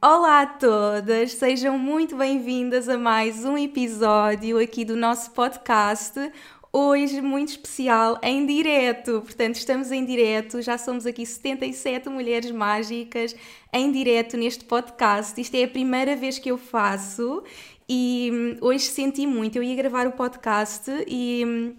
Olá a todas, sejam muito bem-vindas a mais um episódio aqui do nosso podcast. Hoje muito especial em direto, portanto estamos em direto, já somos aqui 77 mulheres mágicas em direto neste podcast. Isto é a primeira vez que eu faço e hum, hoje senti muito. Eu ia gravar o podcast e hum,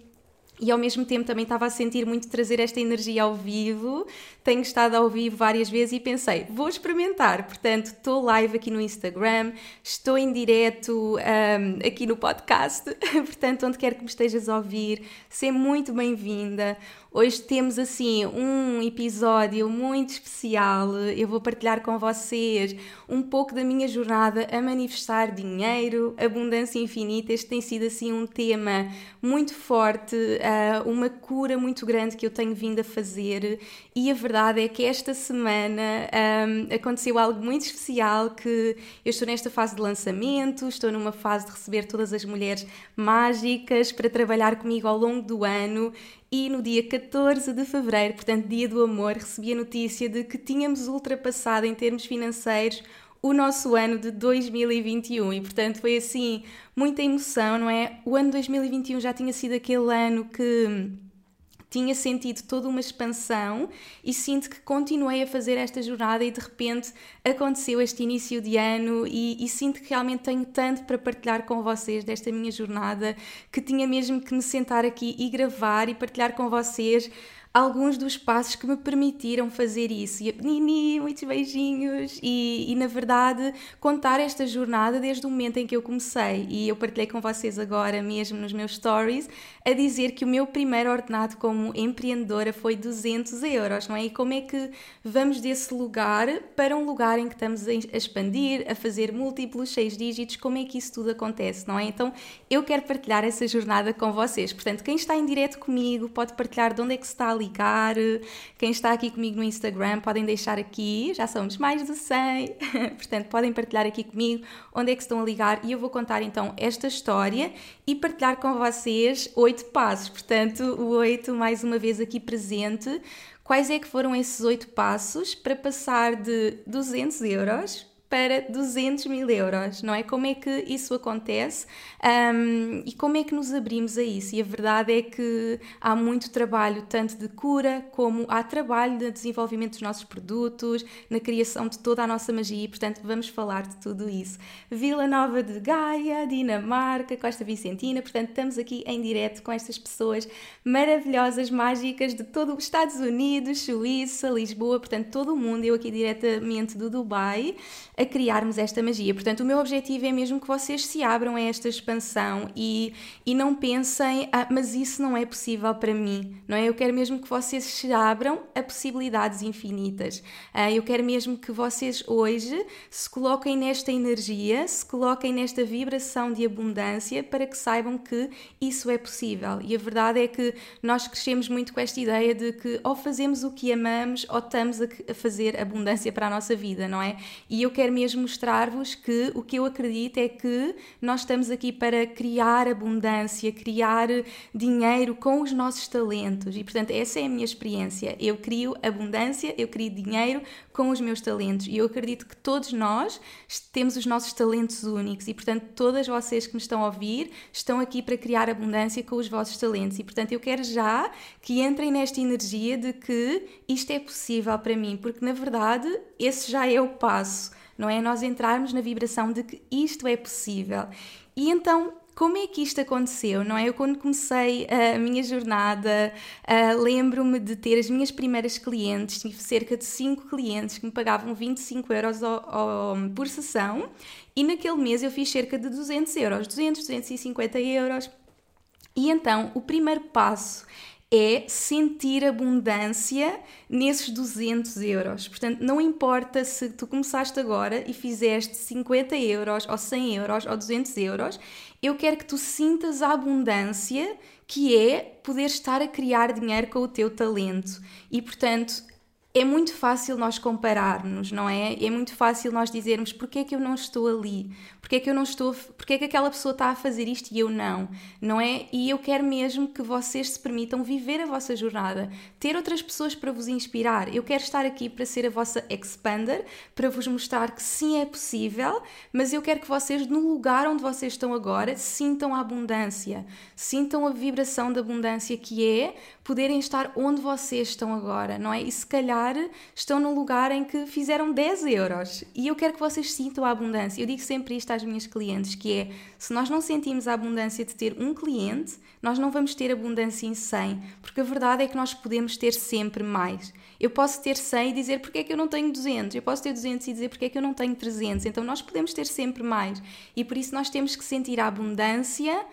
e ao mesmo tempo também estava a sentir muito trazer esta energia ao vivo. Tenho estado ao vivo várias vezes e pensei, vou experimentar. Portanto, estou live aqui no Instagram, estou em direto um, aqui no podcast. Portanto, onde quer que me estejas a ouvir, seja muito bem-vinda. Hoje temos assim um episódio muito especial. Eu vou partilhar com vocês um pouco da minha jornada a manifestar dinheiro, abundância infinita. Este tem sido assim um tema muito forte, uh, uma cura muito grande que eu tenho vindo a fazer. E a verdade é que esta semana um, aconteceu algo muito especial que eu estou nesta fase de lançamento, estou numa fase de receber todas as mulheres mágicas para trabalhar comigo ao longo do ano e no dia 14 de fevereiro, portanto, dia do amor, recebi a notícia de que tínhamos ultrapassado em termos financeiros o nosso ano de 2021 e, portanto, foi assim muita emoção, não é? O ano 2021 já tinha sido aquele ano que tinha sentido toda uma expansão e sinto que continuei a fazer esta jornada e de repente aconteceu este início de ano e, e, sinto que realmente tenho tanto para partilhar com vocês desta minha jornada que tinha mesmo que me sentar aqui e gravar e partilhar com vocês alguns dos passos que me permitiram fazer isso. E Nini, muitos beijinhos! E, e, na verdade, contar esta jornada desde o momento em que eu comecei. E eu partilhei com vocês agora mesmo nos meus stories a dizer que o meu primeiro ordenado como empreendedora foi 200 euros, não é? E como é que vamos desse lugar para um lugar em que estamos a expandir, a fazer múltiplos seis dígitos, como é que isso tudo acontece, não é? Então eu quero partilhar essa jornada com vocês. Portanto, quem está em direto comigo pode partilhar de onde é que está ligar. Quem está aqui comigo no Instagram podem deixar aqui, já somos mais de 100, portanto podem partilhar aqui comigo onde é que estão a ligar e eu vou contar então esta história e partilhar com vocês oito passos, portanto o oito mais uma vez aqui presente. Quais é que foram esses oito passos para passar de 200 euros para 200 mil euros, não é? Como é que isso acontece um, e como é que nos abrimos a isso? E a verdade é que há muito trabalho, tanto de cura como há trabalho de desenvolvimento dos nossos produtos, na criação de toda a nossa magia, e portanto vamos falar de tudo isso. Vila Nova de Gaia, Dinamarca, Costa Vicentina, portanto estamos aqui em direto com estas pessoas maravilhosas, mágicas de todo os Estados Unidos, Suíça, Lisboa, portanto todo o mundo, eu aqui diretamente do Dubai a criarmos esta magia. Portanto, o meu objetivo é mesmo que vocês se abram a esta expansão e, e não pensem, ah, mas isso não é possível para mim, não é? Eu quero mesmo que vocês se abram a possibilidades infinitas. Ah, eu quero mesmo que vocês hoje se coloquem nesta energia, se coloquem nesta vibração de abundância para que saibam que isso é possível. E a verdade é que nós crescemos muito com esta ideia de que ou fazemos o que amamos ou estamos a fazer abundância para a nossa vida, não é? E eu quero quero mesmo mostrar-vos que o que eu acredito é que nós estamos aqui para criar abundância, criar dinheiro com os nossos talentos. E, portanto, essa é a minha experiência. Eu crio abundância, eu crio dinheiro com os meus talentos. E eu acredito que todos nós temos os nossos talentos únicos. E, portanto, todas vocês que me estão a ouvir estão aqui para criar abundância com os vossos talentos. E, portanto, eu quero já que entrem nesta energia de que isto é possível para mim, porque na verdade esse já é o passo não é? Nós entrarmos na vibração de que isto é possível. E então, como é que isto aconteceu, não é? Eu quando comecei a minha jornada, uh, lembro-me de ter as minhas primeiras clientes, tive cerca de 5 clientes que me pagavam 25 euros por sessão e naquele mês eu fiz cerca de 200 euros, 200, 250 euros. E então o primeiro passo é sentir abundância nesses 200 euros. Portanto, não importa se tu começaste agora e fizeste 50 euros, ou 100 euros, ou 200 euros, eu quero que tu sintas a abundância que é poder estar a criar dinheiro com o teu talento. E, portanto, é muito fácil nós compararmos, não é? É muito fácil nós dizermos porque é que eu não estou ali, porque é que eu não estou, porque é que aquela pessoa está a fazer isto e eu não, não é? E eu quero mesmo que vocês se permitam viver a vossa jornada, ter outras pessoas para vos inspirar. Eu quero estar aqui para ser a vossa expander, para vos mostrar que sim é possível, mas eu quero que vocês, no lugar onde vocês estão agora, sintam a abundância, sintam a vibração da abundância que é poderem estar onde vocês estão agora, não é? E se calhar estão num lugar em que fizeram 10 euros e eu quero que vocês sintam a abundância. Eu digo sempre isto às minhas clientes, que é, se nós não sentimos a abundância de ter um cliente, nós não vamos ter abundância em 100, porque a verdade é que nós podemos ter sempre mais. Eu posso ter 100 e dizer porque é que eu não tenho 200, eu posso ter 200 e dizer porque é que eu não tenho 300, então nós podemos ter sempre mais. E por isso nós temos que sentir a abundância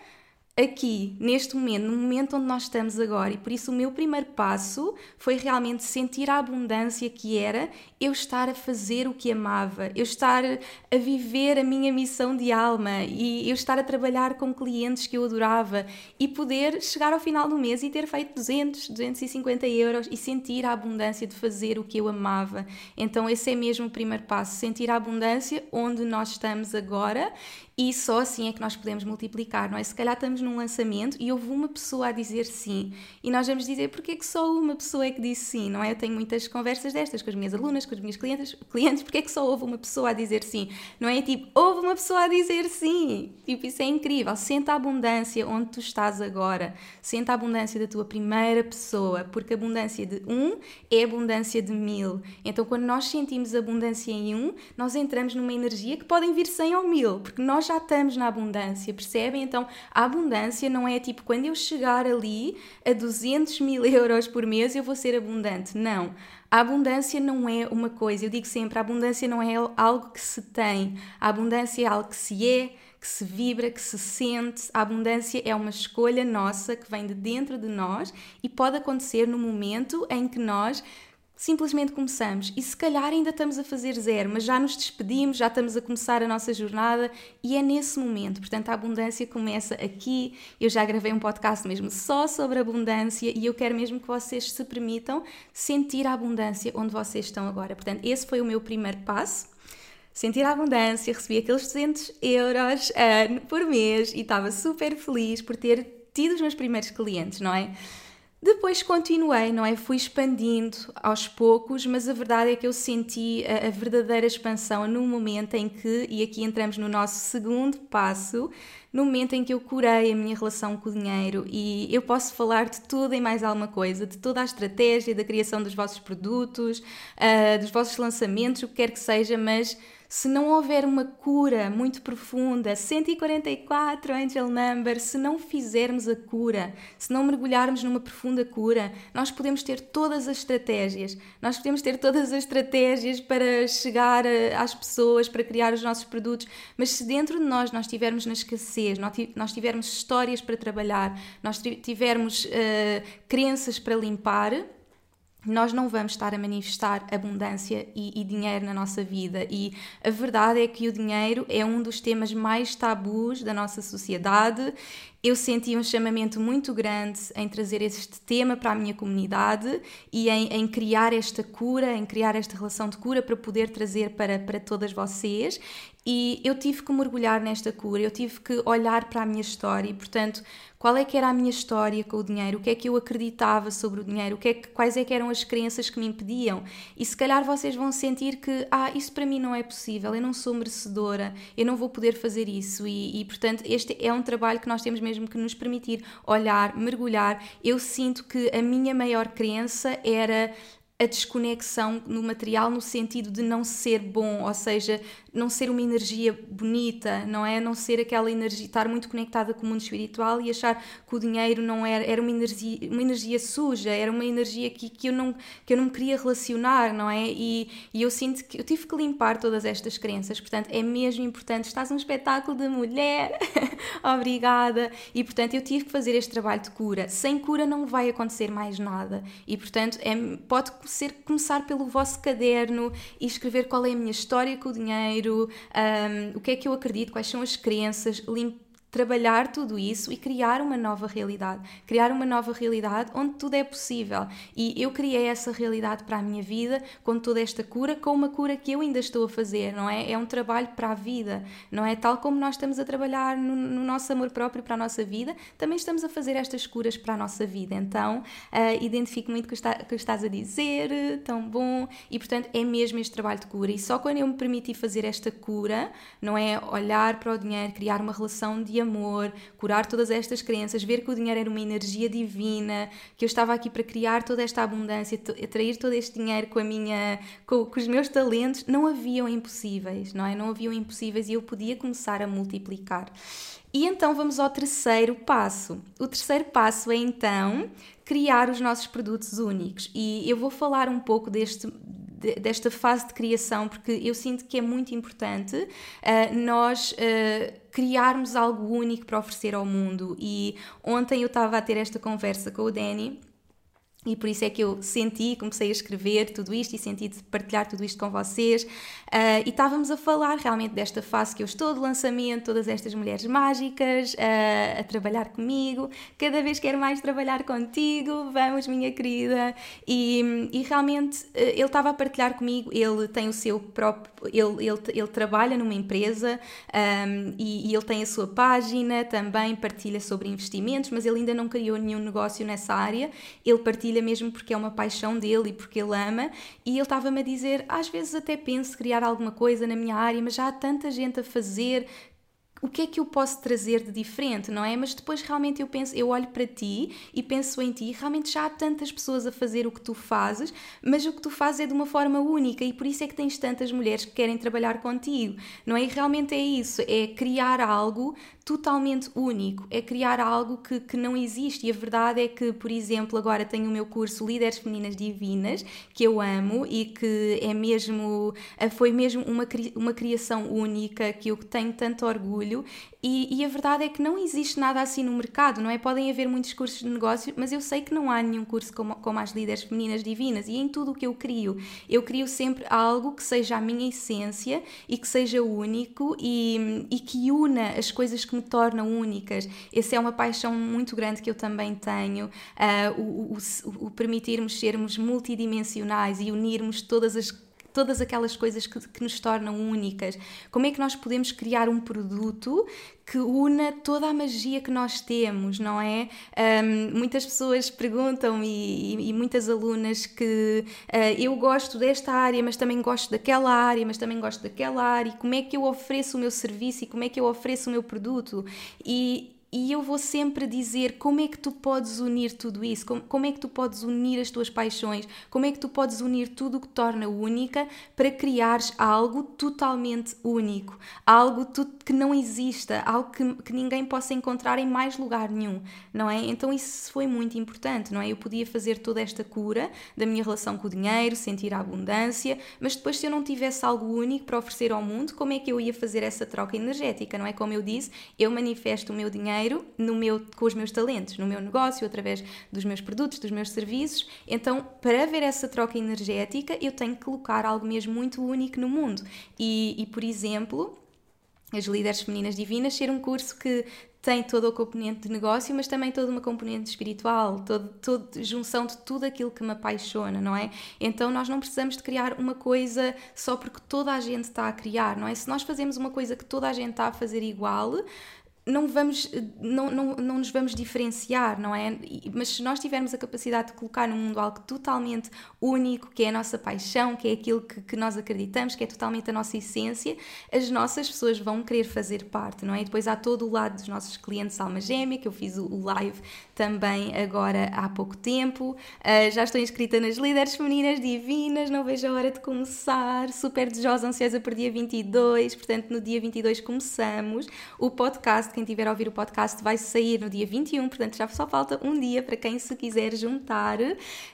aqui, neste momento, no momento onde nós estamos agora. E por isso o meu primeiro passo foi realmente sentir a abundância que era eu estar a fazer o que amava, eu estar a viver a minha missão de alma e eu estar a trabalhar com clientes que eu adorava e poder chegar ao final do mês e ter feito 200, 250 euros e sentir a abundância de fazer o que eu amava. Então esse é mesmo o primeiro passo, sentir a abundância onde nós estamos agora e só assim é que nós podemos multiplicar, não é? Se calhar estamos num lançamento e houve uma pessoa a dizer sim e nós vamos dizer porque é que só uma pessoa é que disse sim, não é? Eu tenho muitas conversas destas com as minhas alunas, com as minhas clientes, clientes, porque é que só houve uma pessoa a dizer sim? Não é tipo, houve uma pessoa a dizer sim. Tipo, isso é incrível. Senta a abundância onde tu estás agora. Senta a abundância da tua primeira pessoa, porque a abundância de um é abundância de mil. Então, quando nós sentimos abundância em um, nós entramos numa energia que podem vir 100 ou mil, porque nós já estamos na abundância, percebem? Então, a abundância não é tipo quando eu chegar ali a 200 mil euros por mês eu vou ser abundante. Não. A abundância não é uma coisa, eu digo sempre, a abundância não é algo que se tem, a abundância é algo que se é, que se vibra, que se sente. A abundância é uma escolha nossa que vem de dentro de nós e pode acontecer no momento em que nós simplesmente começamos e se calhar ainda estamos a fazer zero, mas já nos despedimos, já estamos a começar a nossa jornada e é nesse momento. Portanto, a abundância começa aqui. Eu já gravei um podcast mesmo só sobre abundância e eu quero mesmo que vocês se permitam sentir a abundância onde vocês estão agora. Portanto, esse foi o meu primeiro passo. Sentir a abundância, recebi aqueles 200 euros uh, por mês e estava super feliz por ter tido os meus primeiros clientes, não é? Depois continuei, não é? Fui expandindo aos poucos, mas a verdade é que eu senti a, a, verdadeira expansão no momento em que, e aqui entramos no nosso segundo passo, no momento em que eu curei a minha relação com o dinheiro e eu posso falar de tudo e mais alguma coisa, de toda a estratégia da criação dos vossos produtos, uh, dos vossos lançamentos, o que quer que seja, mas se não houver uma cura muito profunda, 144 angel number, se não fizermos a cura, se não mergulharmos numa profunda cura, nós podemos ter todas as estratégias, nós podemos ter todas as estratégias para chegar às pessoas, para criar os nossos produtos, mas se dentro de nós nós estivermos na escassez, nós tivermos histórias para trabalhar, nós tivermos uh, crenças para limpar, nós não vamos estar a manifestar abundância e, e, dinheiro na nossa vida. E a verdade é que o dinheiro é um dos temas mais tabus da nossa sociedade. Eu senti um chamamento muito grande em trazer este tema para a minha comunidade e em, em criar esta cura, em criar esta relação de cura para poder trazer para, para todas vocês. E eu tive que mergulhar nesta cura, eu tive que olhar para a minha história e, portanto, qual é que era a minha história com o dinheiro, o que é que eu acreditava sobre o dinheiro, o que é que, quais é que eram as crenças que me impediam. E se calhar vocês vão sentir que, ah, isso para mim não é possível, eu não sou merecedora, eu não vou poder fazer isso. E, e portanto, este é um trabalho que nós temos mesmo que nos permitir olhar, mergulhar. Eu sinto que a minha maior crença era a desconexão no material no sentido de não ser bom, ou seja, não ser uma energia bonita, não é? Não ser aquela energia, estar muito conectada com o mundo espiritual e achar que o dinheiro não era, era uma energia, uma energia suja, era uma energia que, que, eu não, que eu não queria relacionar, não é? E, e eu sinto que eu tive que limpar todas estas crenças, portanto é mesmo importante, estás num espetáculo de mulher, obrigada, e portanto eu tive que fazer este trabalho de cura, sem cura não vai acontecer mais nada, e portanto é, pode ser começar pelo vosso caderno e escrever qual é a minha história com o dinheiro, um, o que é que eu acredito, quais são as crenças, limpar trabalhar tudo isso e criar uma nova realidade. Criar uma nova realidade onde tudo é possível. E eu criei essa realidade para a minha vida com toda esta cura, com uma cura que eu ainda estou a fazer, não é? É um trabalho para a vida, não é? Tal como nós estamos a trabalhar no, no nosso amor próprio para a nossa vida, também estamos a fazer estas curas para a nossa vida. Então, uh, identifico muito o que, está, que estás a dizer, tão bom, e portanto é mesmo este trabalho de cura. E só quando eu me permiti fazer esta cura, não é? Olhar para o dinheiro, criar uma relação de amor, curar todas estas crenças, ver que o dinheiro era uma energia divina, que eu estava aqui para criar toda esta abundância, atrair todo este dinheiro com a minha, com, com os meus talentos, não haviam impossíveis, não é? Não haviam impossíveis e eu podia começar a multiplicar. E então vamos ao terceiro passo. O terceiro passo é então criar os nossos produtos únicos. E eu vou falar um pouco deste, desta fase de criação, porque eu sinto que é muito importante uh, nós uh, criarmos algo único para oferecer ao mundo. E ontem eu estava a ter esta conversa com o Danny e por isso é que eu senti, comecei a escrever tudo isto e senti de partilhar tudo isto com vocês. Uh, e estávamos a falar realmente desta fase que eu estou de lançamento, todas estas mulheres mágicas uh, a trabalhar comigo. Cada vez quero mais trabalhar contigo, vamos, minha querida. E, e realmente uh, ele estava a partilhar comigo, ele tem o seu próprio. Ele, ele, ele trabalha numa empresa um, e, e ele tem a sua página, também partilha sobre investimentos, mas ele ainda não criou nenhum negócio nessa área. Ele partilha partilha mesmo porque é uma paixão dele e porque ele ama. E ele estava-me a dizer: às vezes até penso criar alguma coisa na minha área, mas já há tanta gente a fazer o que é que eu posso trazer de diferente, não é? Mas depois realmente eu penso, eu olho para ti e penso em ti, realmente já há tantas pessoas a fazer o que tu fazes, mas o que tu fazes é de uma forma única e por isso é que tens tantas mulheres que querem trabalhar contigo, não é? E realmente é isso, é criar algo totalmente único, é criar algo que, que não existe. E a verdade é que, por exemplo, agora tenho o meu curso Líderes Femininas Divinas, que eu amo e que é mesmo, foi mesmo uma, uma criação única, que eu tenho tanto orgulho e, e, a verdade é que não existe nada assim no mercado, não é? Podem haver muitos cursos de negócio, mas eu sei que não há nenhum curso como, como as líderes femininas divinas. E em tudo o que eu crio, eu crio sempre algo que seja a minha essência e que seja único e, e que una as coisas que me tornam únicas. Essa é uma paixão muito grande que eu também tenho, uh, o, o, o permitirmos sermos multidimensionais e unirmos todas as todas aquelas coisas que, que, nos tornam únicas. Como é que nós podemos criar um produto que una toda a magia que nós temos, não é? Um, muitas pessoas perguntam e, e, e muitas alunas que uh, eu gosto desta área, mas também gosto daquela área, mas também gosto daquela área. E como é que eu ofereço o meu serviço e como é que eu ofereço o meu produto? E e eu vou sempre dizer como é que tu podes unir tudo isso, como, como, é que tu podes unir as tuas paixões, como é que tu podes unir tudo o que torna única para criares algo totalmente único, algo que não exista, algo que, que ninguém possa encontrar em mais lugar nenhum, não é? Então isso foi muito importante, não é? Eu podia fazer toda esta cura da minha relação com o dinheiro, sentir a abundância, mas depois se eu não tivesse algo único para oferecer ao mundo, como é que eu ia fazer essa troca energética, não é? Como eu disse, eu manifesto o meu dinheiro dinheiro no meu, com os meus talentos, no meu negócio, através dos meus produtos, dos meus serviços. Então, para haver essa troca energética, eu tenho que colocar algo mesmo muito único no mundo. E, e por exemplo, as líderes femininas divinas ser um curso que tem toda o componente de negócio, mas também toda uma componente espiritual, toda junção de tudo aquilo que me apaixona, não é? Então nós não precisamos de criar uma coisa só porque toda a gente está a criar, não é? Se nós fazemos uma coisa que toda a gente está a fazer igual, não vamos não, não, não nos vamos diferenciar, não é? Mas se nós tivermos a capacidade de colocar no mundo algo totalmente único, que é a nossa paixão, que é aquilo que, que nós acreditamos, que é totalmente a nossa essência, as nossas pessoas vão querer fazer parte, não é? E depois há todo o lado dos nossos clientes Alma Gêmea, que eu fiz o live também agora há pouco tempo. Uh, já estou inscrita nas líderes femininas divinas, não vejo a hora de começar. Super desejosa, ansiosa por dia 22, portanto no dia 22 começamos. O podcast, quem tiver a ouvir o podcast, vai sair no dia 21, portanto já só falta um dia para quem se quiser juntar.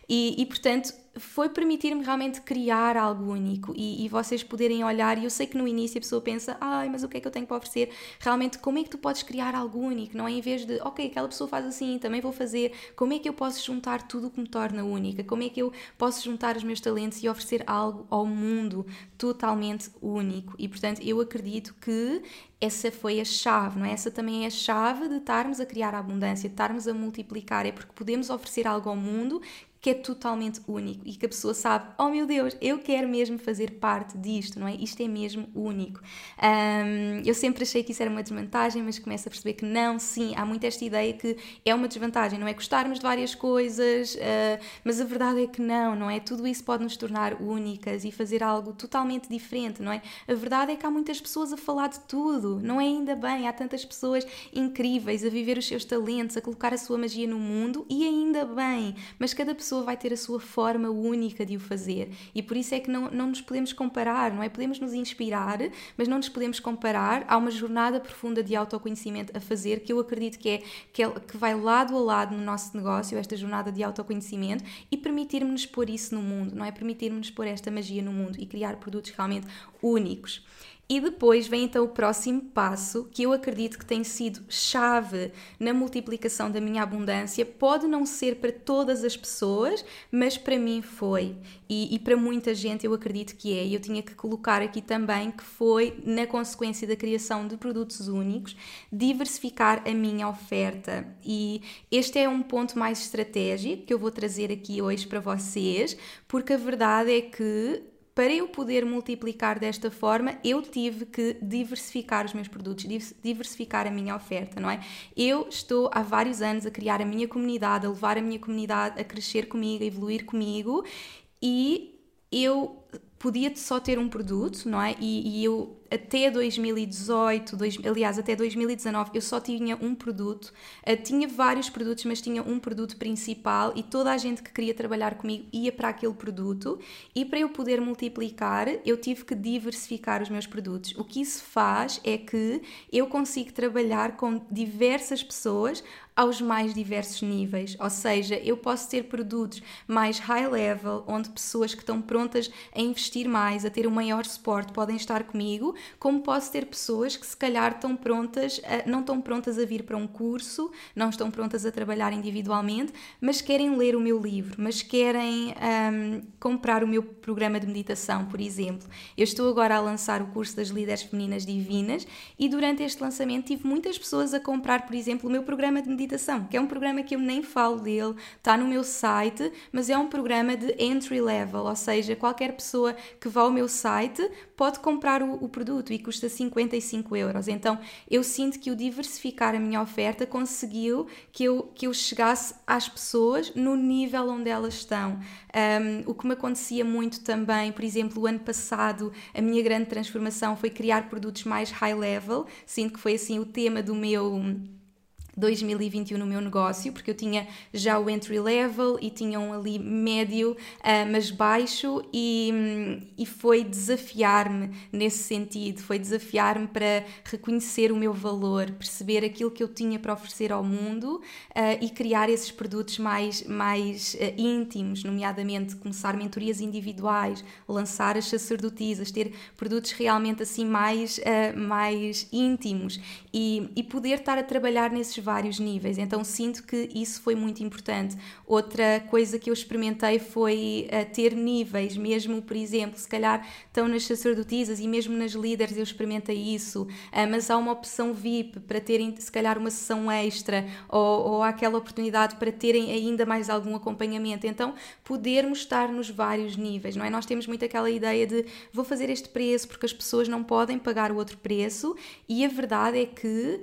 E, e portanto, foi permitir-me realmente criar algo único e, e, vocês poderem olhar. E eu sei que no início a pessoa pensa, ai, mas o que é que eu tenho para oferecer? Realmente, como é que tu podes criar algo único? Não é em vez de, ok, aquela pessoa faz assim, também vou fazer. Como é que eu posso juntar tudo o que me torna única? Como é que eu posso juntar os meus talentos e oferecer algo ao mundo totalmente único? E portanto, eu acredito que essa foi a chave, não é? Essa também é a chave de estarmos a criar abundância, de estarmos a multiplicar, é porque podemos oferecer algo ao mundo que é totalmente único e que a pessoa sabe, oh meu Deus, eu quero mesmo fazer parte disto, não é? Isto é mesmo único. Um, eu sempre achei que isso era uma desvantagem, mas começo a perceber que não, sim, há muito esta ideia que é uma desvantagem, não é? Gostarmos de várias coisas, uh, mas a verdade é que não, não é? Tudo isso pode nos tornar únicas e fazer algo totalmente diferente, não é? A verdade é que há muitas pessoas a falar de tudo, não é? Ainda bem, há tantas pessoas incríveis a viver os seus talentos, a colocar a sua magia no mundo e ainda bem, mas cada pessoa pessoa vai ter a sua forma única de o fazer e por isso é que não, não nos podemos comparar, não é? Podemos nos inspirar, mas não nos podemos comparar. Há uma jornada profunda de autoconhecimento a fazer que eu acredito que é que, é, que vai lado a lado no nosso negócio, esta jornada de autoconhecimento e permitir-nos pôr isso no mundo, não é? Permitir-nos pôr esta magia no mundo e criar produtos realmente únicos. E depois vem então o próximo passo, que eu acredito que tem sido chave na multiplicação da minha abundância. Pode não ser para todas as pessoas, mas para mim foi. E, e para muita gente eu acredito que é. E eu tinha que colocar aqui também que foi, na consequência da criação de produtos únicos, diversificar a minha oferta. E este é um ponto mais estratégico que eu vou trazer aqui hoje para vocês, porque a verdade é que para eu poder multiplicar desta forma, eu tive que diversificar os meus produtos, diversificar a minha oferta, não é? Eu estou há vários anos a criar a minha comunidade, a levar a minha comunidade a crescer comigo, a evoluir comigo e eu podia só ter um produto, não é? E, e eu até 2018, dois, aliás, até 2019, eu só tinha um produto. Uh, tinha vários produtos, mas tinha um produto principal e toda a gente que queria trabalhar comigo ia para aquele produto. E para eu poder multiplicar, eu tive que diversificar os meus produtos. O que isso faz é que eu consigo trabalhar com diversas pessoas aos mais diversos níveis, ou seja, eu posso ter produtos mais high level, onde pessoas que estão prontas a investir mais, a ter um maior suporte, podem estar comigo, como posso ter pessoas que se calhar estão prontas, a, não estão prontas a vir para um curso, não estão prontas a trabalhar individualmente, mas querem ler o meu livro, mas querem um, comprar o meu programa de meditação, por exemplo. Eu estou agora a lançar o curso das líderes femininas divinas e durante este lançamento tive muitas pessoas a comprar, por exemplo, o meu programa de meditação, que é um programa que eu nem falo dele, está no meu site, mas é um programa de entry level, ou seja, qualquer pessoa que vá ao meu site pode comprar o, o produto e custa 55 euros. Então eu sinto que o diversificar a minha oferta conseguiu que eu, que eu chegasse às pessoas no nível onde elas estão. Um, o que me acontecia muito também, por exemplo, o ano passado, a minha grande transformação foi criar produtos mais high level. Sinto que foi assim o tema do meu 2021 no meu negócio, porque eu tinha já o entry level e tinha um ali médio, uh, mas baixo, e, hum, e foi desafiar-me nesse sentido, foi desafiar-me para reconhecer o meu valor, perceber aquilo que eu tinha para oferecer ao mundo uh, e criar esses produtos mais, mais uh, íntimos, nomeadamente começar mentorias individuais, lançar as sacerdotisas, ter produtos realmente assim mais, mais íntimos e, e poder estar a trabalhar nesses vários níveis, então sinto que isso foi muito importante. Outra coisa que eu experimentei foi uh, ter níveis, mesmo, por exemplo, se calhar estão nas sacerdotisas e mesmo nas líderes eu experimentei isso, uh, mas há uma opção VIP para terem, se calhar, uma sessão extra ou, ou aquela oportunidade para terem ainda mais algum acompanhamento. Então, podermos estar nos vários níveis, não é? Nós temos muito aquela ideia de vou fazer este preço porque as pessoas não podem pagar o outro preço e a verdade é que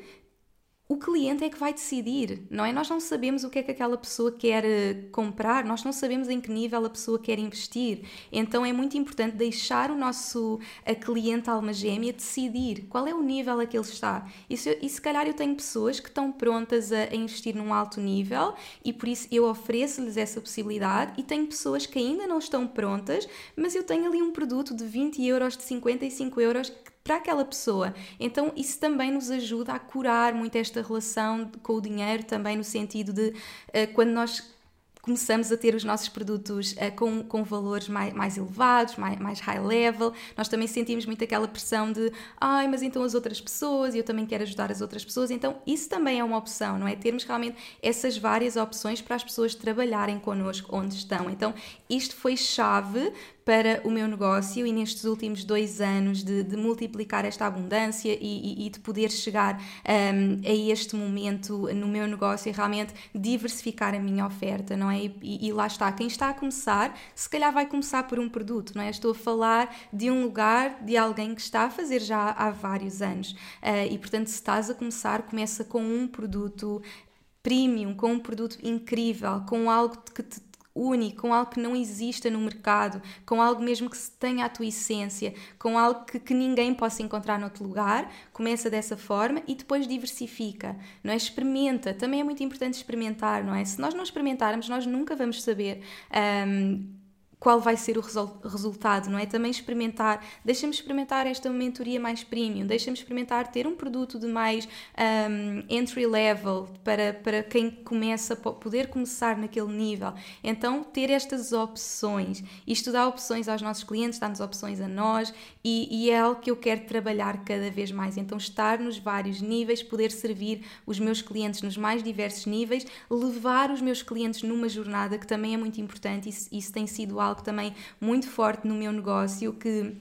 o cliente é que vai decidir, não é? Nós não sabemos o que é que aquela pessoa quer eh, comprar, nós não sabemos em que nível a pessoa quer investir. Então é muito importante deixar o nosso a cliente alma gêmea decidir qual é o nível a que ele está. E se, e se calhar eu tenho pessoas que estão prontas a, a investir num alto nível e por isso eu ofereço-lhes essa possibilidade e tenho pessoas que ainda não estão prontas, mas eu tenho ali um produto de 20 euros, de 55 euros para aquela pessoa. Então, isso também nos ajuda a curar muito esta relação com o dinheiro, também no sentido de uh, quando nós começamos a ter os nossos produtos uh, com, com valores mais, mais elevados, mais, mais high level, nós também sentimos muito aquela pressão de ai, mas então as outras pessoas, e eu também quero ajudar as outras pessoas, então isso também é uma opção, não é? Termos realmente essas várias opções para as pessoas trabalharem connosco onde estão. Então, isto foi chave para o meu negócio e nestes últimos dois anos de, de multiplicar esta abundância e, e, e de poder chegar um, a este momento no meu negócio e realmente diversificar a minha oferta, não é? E, e, lá está, quem está a começar, se calhar vai começar por um produto, não é? Estou a falar de um lugar, de alguém que está a fazer já há vários anos uh, e portanto se estás a começar, começa com um produto premium, com um produto incrível, com algo que te único, com algo que não exista no mercado, com algo mesmo que tenha a tua essência, com algo que, que ninguém possa encontrar noutro lugar, começa dessa forma e depois diversifica, não é? Experimenta, também é muito importante experimentar, não é? Se nós não experimentarmos, nós nunca vamos saber. Um, qual vai ser o resultado, não é? Também experimentar, deixa-me experimentar esta mentoria mais premium, deixa-me experimentar ter um produto de mais um, entry level para, para quem começa, poder começar naquele nível. Então, ter estas opções, isto dá opções aos nossos clientes, dá-nos opções a nós e, e é algo que eu quero trabalhar cada vez mais. Então, estar nos vários níveis, poder servir os meus clientes nos mais diversos níveis, levar os meus clientes numa jornada que também é muito importante, isso, isso tem sido algo algo também muito forte no meu negócio que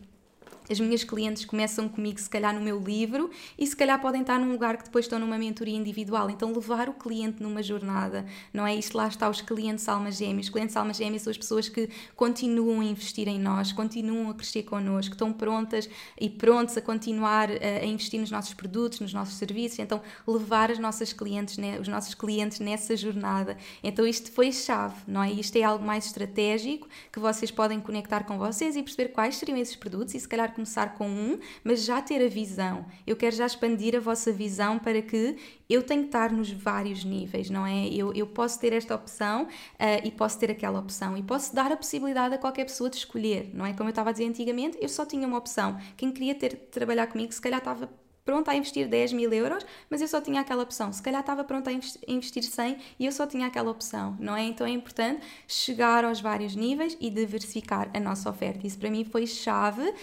as minhas clientes começam comigo, se calhar, no meu livro e se calhar podem estar num lugar que depois estão numa mentoria individual. Então, levar o cliente numa jornada, não é? Isto lá está os clientes almas gêmeas. Os clientes almas gêmeas são as pessoas que continuam a investir em nós, continuam a crescer connosco, estão prontas e prontos a continuar a, a investir nos nossos produtos, nos nossos serviços. Então, levar as nossas clientes, os nossos clientes nessa jornada. Então, isto foi chave, não é? Isto é algo mais estratégico que vocês podem conectar com vocês e perceber quais seriam esses produtos e se calhar começar com um, mas já ter a visão. Eu quero já expandir a vossa visão para que eu tenho que estar nos vários níveis, não é? Eu, eu posso ter esta opção uh, e posso ter aquela opção e posso dar a possibilidade a qualquer pessoa de escolher, não é? Como eu estava a dizer antigamente, eu só tinha uma opção. Quem queria ter trabalhar comigo, se calhar estava pronta a investir 10 mil euros, mas eu só tinha aquela opção. Se calhar estava pronta a investir 100 e eu só tinha aquela opção, não é? Então é importante chegar aos vários níveis e diversificar a nossa oferta. Isso para mim foi chave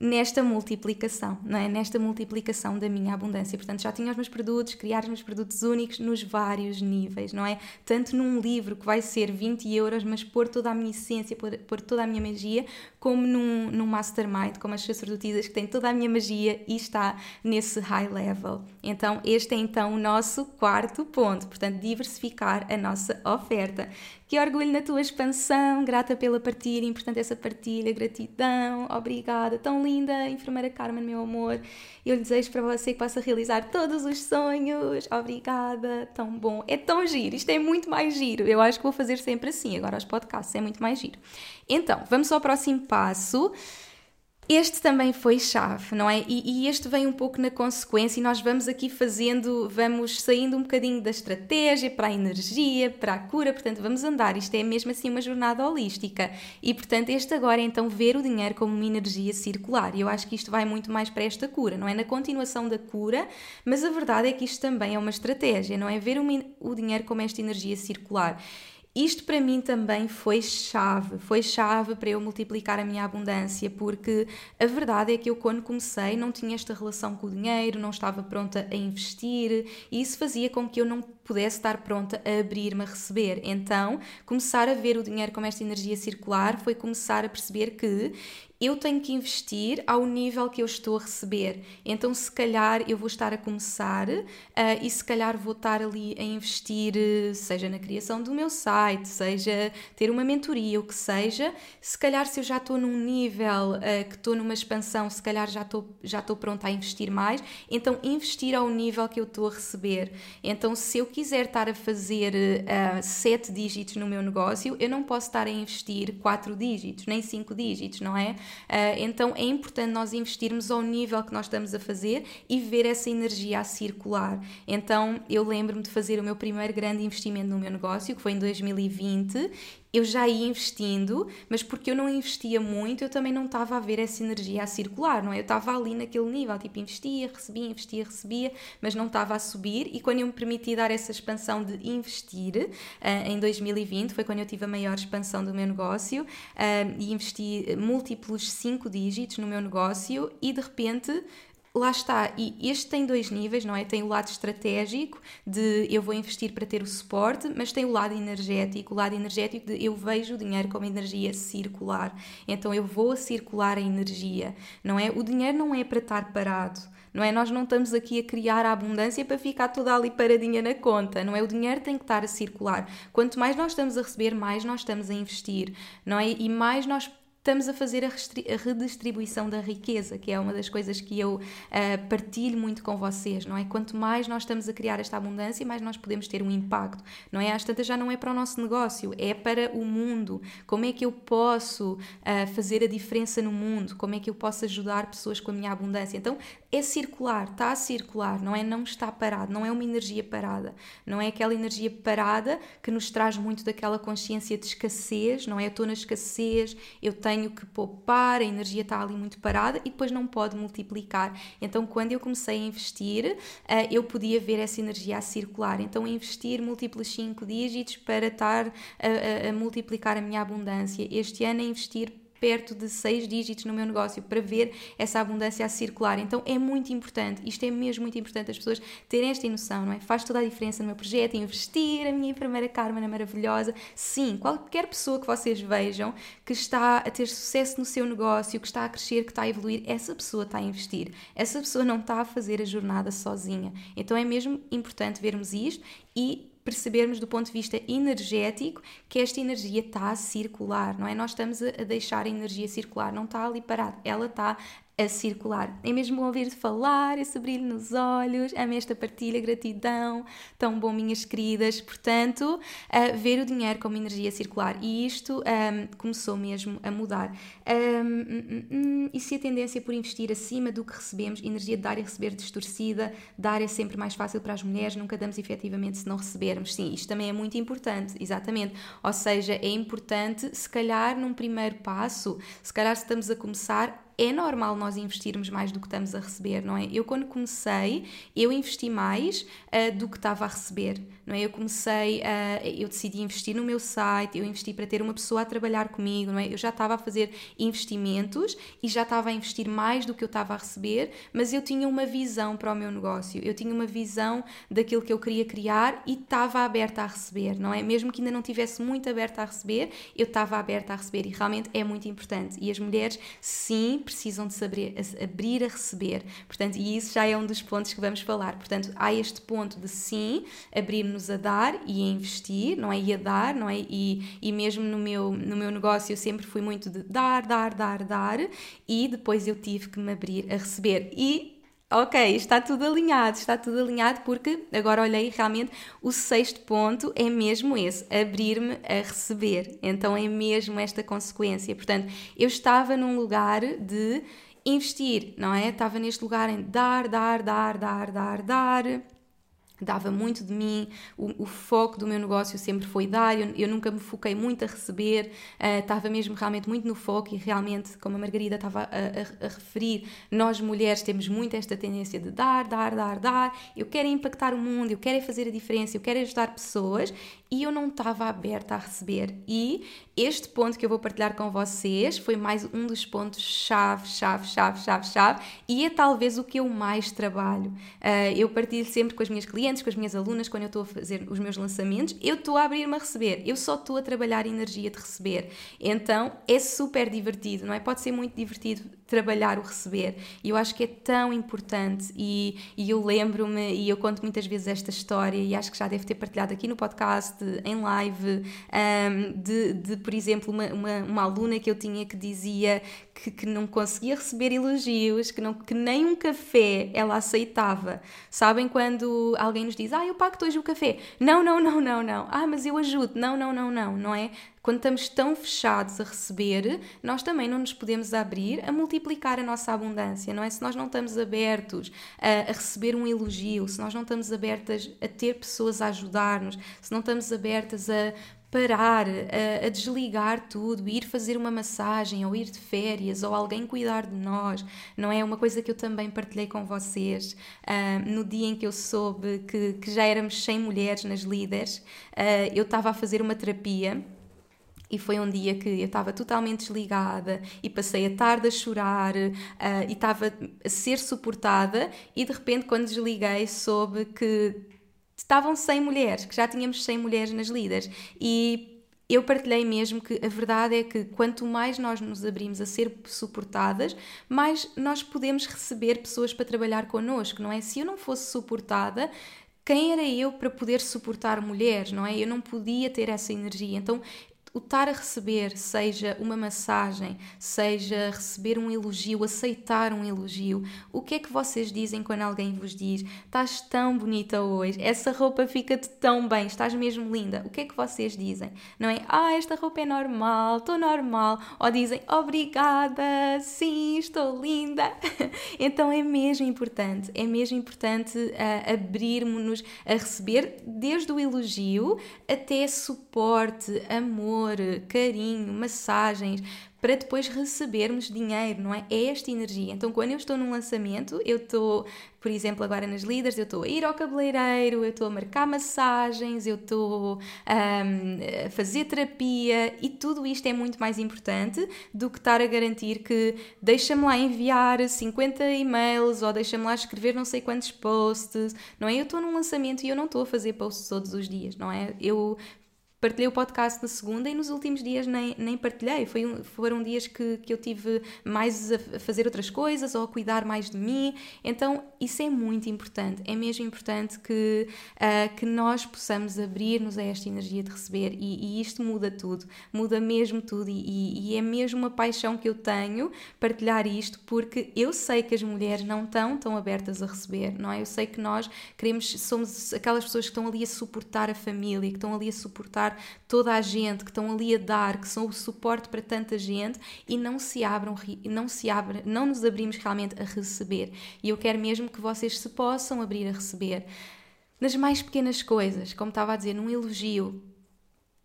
nesta multiplicação, não é? Nesta multiplicação da minha abundância. Portanto, já tinha os meus produtos, criar os meus produtos únicos nos vários níveis, não é? Tanto num livro que vai ser 20 euros, mas pôr toda a minha essência, pôr, pôr toda a minha magia, como num, num mastermind, como as sacerdotisas, que tem toda a minha magia e está nesse high level. Então, este é então o nosso quarto ponto. Portanto, diversificar a nossa oferta. Que orgulho na tua expansão, grata pela partilha, importante essa partilha, gratidão, obrigada, tão linda, enfermeira Carmen, meu amor. Eu lhe desejo para você que possa realizar todos os sonhos, obrigada, tão bom, é tão giro, isto é muito mais giro. Eu acho que vou fazer sempre assim, agora os podcasts é muito mais giro. Então, vamos ao próximo passo. Este também foi chave, não é? E, e, este vem um pouco na consequência e nós vamos aqui fazendo, vamos saindo um bocadinho da estratégia para a energia, para a cura, portanto vamos andar, isto é mesmo assim uma jornada holística e portanto este agora é então ver o dinheiro como uma energia circular e eu acho que isto vai muito mais para esta cura, não é? Na continuação da cura, mas a verdade é que isto também é uma estratégia, não é? Ver o, o dinheiro como esta energia circular. Isto para mim também foi chave, foi chave para eu multiplicar a minha abundância, porque a verdade é que eu, quando comecei, não tinha esta relação com o dinheiro, não estava pronta a investir, e isso fazia com que eu não pudesse estar pronta a abrir-me a receber. Então, começar a ver o dinheiro como esta energia circular foi começar a perceber que eu tenho que investir ao nível que eu estou a receber. Então, se calhar, eu vou estar a começar uh, e se calhar vou estar ali a investir, seja na criação do meu site, seja ter uma mentoria, o que seja. Se calhar, se eu já estou num nível uh, que estou numa expansão, se calhar já estou, já estou pronta a investir mais. Então, investir ao nível que eu estou a receber. Então, se eu quiser estar a fazer uh, sete dígitos no meu negócio, eu não posso estar a investir quatro dígitos, nem cinco dígitos, não é? Uh, então é importante nós investirmos ao nível que nós estamos a fazer e ver essa energia a circular. Então eu lembro-me de fazer o meu primeiro grande investimento no meu negócio, que foi em 2020, eu já ia investindo, mas porque eu não investia muito, eu também não estava a ver essa energia a circular, não é? Eu estava ali naquele nível, tipo, investia, recebia, investia, recebia, mas não estava a subir. E quando eu me permiti dar essa expansão de investir, uh, em 2020, foi quando eu tive a maior expansão do meu negócio uh, e investi múltiplos 5 dígitos no meu negócio e de repente Lá está, e este tem dois níveis, não é? Tem o lado estratégico de eu vou investir para ter o suporte, mas tem o lado energético, o lado energético de eu vejo o dinheiro como energia circular. Então eu vou circular a energia, não é? O dinheiro não é para estar parado, não é? Nós não estamos aqui a criar a abundância para ficar toda ali paradinha na conta, não é? O dinheiro tem que estar a circular. Quanto mais nós estamos a receber, mais nós estamos a investir, não é? E mais nós estamos a fazer a, a, redistribuição da riqueza, que é uma das coisas que eu uh, partilho muito com vocês, não é? Quanto mais nós estamos a criar esta abundância, mais nós podemos ter um impacto, não é? Às tantas já não é para o nosso negócio, é para o mundo. Como é que eu posso uh, fazer a diferença no mundo? Como é que eu posso ajudar pessoas com a minha abundância? Então, é circular, está a circular, não é? Não está parado, não é uma energia parada, não é aquela energia parada que nos traz muito daquela consciência de escassez, não é? Eu estou na escassez, eu tenho que poupar, a energia está ali muito parada e depois não pode multiplicar. Então, quando eu comecei a investir, eh, eu podia ver essa energia a circular. Então, investir múltiplos 5 dígitos para estar a, a, a multiplicar a minha abundância. Este ano, a investir perto de seis dígitos no meu negócio para ver essa abundância a circular. Então é muito importante, isto é mesmo muito importante as pessoas terem esta noção, não é? Faz toda a diferença no meu projeto, investir, a minha enfermeira Carmen é maravilhosa. Sim, qualquer pessoa que vocês vejam que está a ter sucesso no seu negócio, que está a crescer, que está a evoluir, essa pessoa está a investir. Essa pessoa não está a fazer a jornada sozinha. Então é mesmo importante vermos isto e percebermos do ponto de vista energético que esta energia está a circular, não é? Nós estamos a deixar a energia circular, não está ali parada, ela está a circular. É mesmo ouvir falar, esse brilho nos olhos, amo esta partilha, gratidão, tão bom, minhas queridas. Portanto, uh, ver o dinheiro como energia circular. E isto um, começou mesmo a mudar. Um, um, hum, e se a tendência por investir acima do que recebemos, energia de dar e receber distorcida, dar é sempre mais fácil para as mulheres, nunca damos efetivamente se não recebermos. Sim, isto também é muito importante, exatamente. Ou seja, é importante, se calhar num primeiro passo, se calhar se estamos a começar, é normal nós investirmos mais do que estamos a receber, não é? Eu, quando comecei, eu investi mais uh, do que estava a receber, não é? Eu comecei, uh, eu decidi investir no meu site, eu investi para ter uma pessoa a trabalhar comigo, não é? Eu já estava a fazer investimentos e já estava a investir mais do que eu estava a receber, mas eu tinha uma visão para o meu negócio, eu tinha uma visão daquilo que eu queria criar e estava aberta a receber, não é? Mesmo que ainda não tivesse muito aberta a receber, eu estava aberta a receber e realmente é muito importante. E as mulheres, sim, precisam de saber abrir a receber. Portanto, e isso já é um dos pontos que vamos falar. Portanto, há este ponto de sim, abrir-nos a dar e a investir, não é? E a dar, não é? E, e mesmo no meu, no meu negócio eu sempre fui muito de dar, dar, dar, dar e depois eu tive que me abrir a receber. E Ok, está tudo alinhado, está tudo alinhado porque agora olhei realmente o sexto ponto é mesmo esse, abrir-me a receber. Então é mesmo esta consequência. Portanto, eu estava num lugar de investir, não é? Estava neste lugar em dar, dar, dar, dar, dar, dar dava muito de mim, o, o, foco do meu negócio sempre foi dar, eu, eu nunca me foquei muito a receber, uh, estava mesmo realmente muito no foco e realmente, como a Margarida estava a, a, a, referir, nós mulheres temos muito esta tendência de dar, dar, dar, dar, eu quero impactar o mundo, eu quero fazer a diferença, eu quero ajudar pessoas e eu não estava aberta a receber. E este ponto que eu vou partilhar com vocês foi mais um dos pontos chave, chave, chave, chave, chave, e é talvez o que eu mais trabalho. Uh, eu partilho sempre com as minhas clientes com as minhas alunas, quando eu estou a fazer os meus lançamentos, eu estou a abrir-me a receber, eu só estou a trabalhar a energia de receber. Então é super divertido, não é? Pode ser muito divertido trabalhar o receber. E eu acho que é tão importante. E, e eu lembro-me, e eu conto muitas vezes esta história, e acho que já deve ter partilhado aqui no podcast, em live, um, de, de, por exemplo, uma, uma, uma, aluna que eu tinha que dizia que, que não conseguia receber elogios, que, não, que nem um café ela aceitava. Sabem quando alguém nos diz, ah, eu pago hoje o café? Não, não, não, não, não. Ah, mas eu ajudo. Não, não, não, não, não é? Quando estamos tão fechados a receber, nós também não nos podemos abrir a multiplicar a nossa abundância, não é? Se nós não estamos abertos a, a receber um elogio, se nós não estamos abertas a ter pessoas a ajudar-nos, se não estamos abertas a parar, a, a, desligar tudo, ir fazer uma massagem ou ir de férias ou alguém cuidar de nós, não é? Uma coisa que eu também partilhei com vocês uh, no dia em que eu soube que, que já éramos 100 mulheres nas líderes, uh, eu estava a fazer uma terapia e foi um dia que eu estava totalmente desligada e passei a tarde a chorar uh, e estava a ser suportada. E de repente, quando desliguei, soube que estavam 100 mulheres, que já tínhamos 100 mulheres nas líderes. E eu partilhei mesmo que a verdade é que quanto mais nós nos abrimos a ser suportadas, mais nós podemos receber pessoas para trabalhar connosco, não é? Se eu não fosse suportada, quem era eu para poder suportar mulheres, não é? Eu não podia ter essa energia. Então o estar a receber, seja uma massagem, seja receber um elogio, aceitar um elogio, o que é que vocês dizem quando alguém vos diz estás tão bonita hoje, essa roupa fica-te tão bem, estás mesmo linda? O que é que vocês dizem? Não é, ah, esta roupa é normal, estou normal, ou dizem obrigada, sim, estou linda. então é mesmo importante, é mesmo importante uh, abrirmos-nos a receber desde o elogio até suporte, amor amor, carinho, massagens, para depois recebermos dinheiro, não é? É esta energia. Então, quando eu estou num lançamento, eu estou, por exemplo, agora nas líderes, eu estou a ir ao cabeleireiro, eu estou a marcar massagens, eu estou um, a fazer terapia e tudo isto é muito mais importante do que estar a garantir que deixa-me lá enviar 50 e-mails ou deixa-me lá escrever não sei quantos posts, não é? Eu estou num lançamento e eu não estou a fazer posts todos os dias, não é? Eu partilhei o podcast na segunda e nos últimos dias nem, nem partilhei. Foi um, foram dias que, que eu tive mais a fazer outras coisas ou a cuidar mais de mim. Então, isso é muito importante. É mesmo importante que, uh, que nós possamos abrir-nos a esta energia de receber e, e isto muda tudo. Muda mesmo tudo e, e, é mesmo uma paixão que eu tenho partilhar isto porque eu sei que as mulheres não estão tão abertas a receber, não é? Eu sei que nós queremos, somos aquelas pessoas que estão ali a suportar a família, que estão ali a suportar toda a gente, que estão ali a dar, que são o suporte para tanta gente e não se abram, não se abrem, não nos abrimos realmente a receber. E eu quero mesmo que vocês se possam abrir a receber nas mais pequenas coisas, como estava a dizer, num elogio,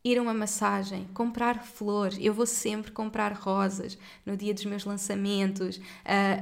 ir a uma massagem, comprar flores. Eu vou sempre comprar rosas no dia dos meus lançamentos,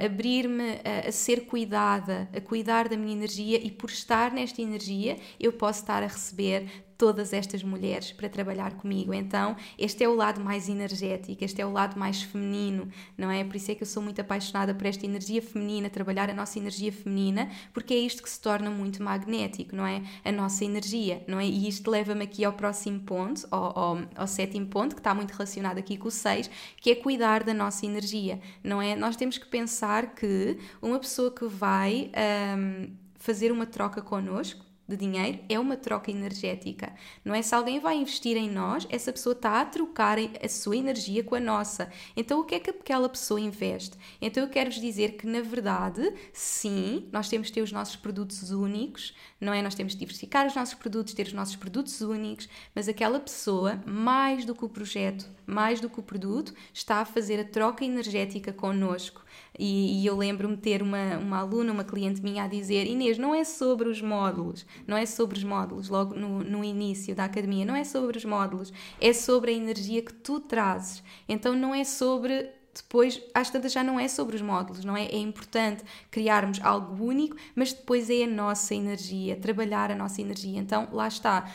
abrir-me a, a ser cuidada, a cuidar da minha energia e por estar nesta energia eu posso estar a receber todas estas mulheres para trabalhar comigo. Então, este é o lado mais energético, este é o lado mais feminino, não é? Por isso é que eu sou muito apaixonada por esta energia feminina, trabalhar a nossa energia feminina, porque é isto que se torna muito magnético, não é? A nossa energia, não é? E isto leva-me aqui ao próximo ponto, ao, ao, ao sétimo ponto, que está muito relacionado aqui com o 6, que é cuidar da nossa energia, não é? Nós temos que pensar que uma pessoa que vai um, fazer uma troca connosco, de dinheiro é uma troca energética. Não é se alguém vai investir em nós, essa pessoa está a trocar a sua energia com a nossa. Então, o que é que aquela pessoa investe? Então, eu quero-vos dizer que, na verdade, sim, nós temos de ter os nossos produtos únicos, não é? Nós temos de diversificar os nossos produtos, ter os nossos produtos únicos, mas aquela pessoa, mais do que o projeto, mais do que o produto, está a fazer a troca energética connosco. E, e eu lembro-me ter uma, uma aluna, uma cliente minha, a dizer: Inês, não é sobre os módulos, não é sobre os módulos, logo no, no início da academia, não é sobre os módulos, é sobre a energia que tu trazes. Então não é sobre depois, às tantas, já não é sobre os módulos, não é? É importante criarmos algo único, mas depois é a nossa energia, trabalhar a nossa energia. Então, lá está.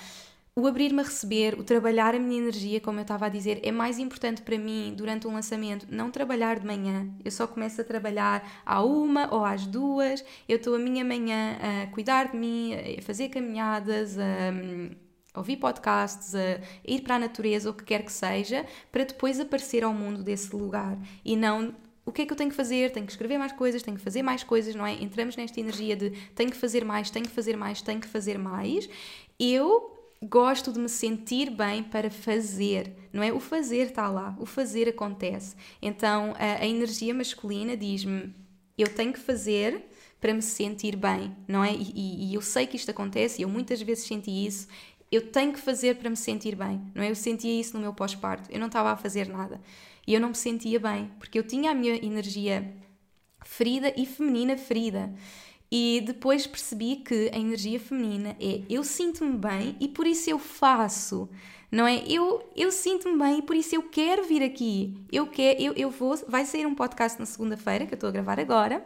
O abrir-me a receber, o trabalhar a minha energia, como eu estava a dizer, é mais importante para mim durante um lançamento não trabalhar de manhã. Eu só começo a trabalhar à uma ou às duas. Eu estou a minha manhã a cuidar de mim, a fazer caminhadas, a ouvir podcasts, a ir para a natureza, o que quer que seja, para depois aparecer ao mundo desse lugar e não o que é que eu tenho que fazer? Tenho que escrever mais coisas, tenho que fazer mais coisas, não é? Entramos nesta energia de tenho que fazer mais, tenho que fazer mais, tenho que fazer mais. Eu gosto de me sentir bem para fazer, não é? O fazer está lá, o fazer acontece. Então a, a energia masculina diz-me: eu tenho que fazer para me sentir bem, não é? E, e, eu sei que isto acontece, e eu muitas vezes senti isso. Eu tenho que fazer para me sentir bem, não é? Eu sentia isso no meu pós-parto, eu não estava a fazer nada e eu não me sentia bem, porque eu tinha a minha energia ferida e feminina ferida. E depois percebi que a energia feminina é eu sinto-me bem e por isso eu faço. Não é? Eu, eu sinto-me bem e por isso eu quero vir aqui. Eu quero, eu, eu vou. Vai sair um podcast na segunda-feira, que eu estou a gravar agora,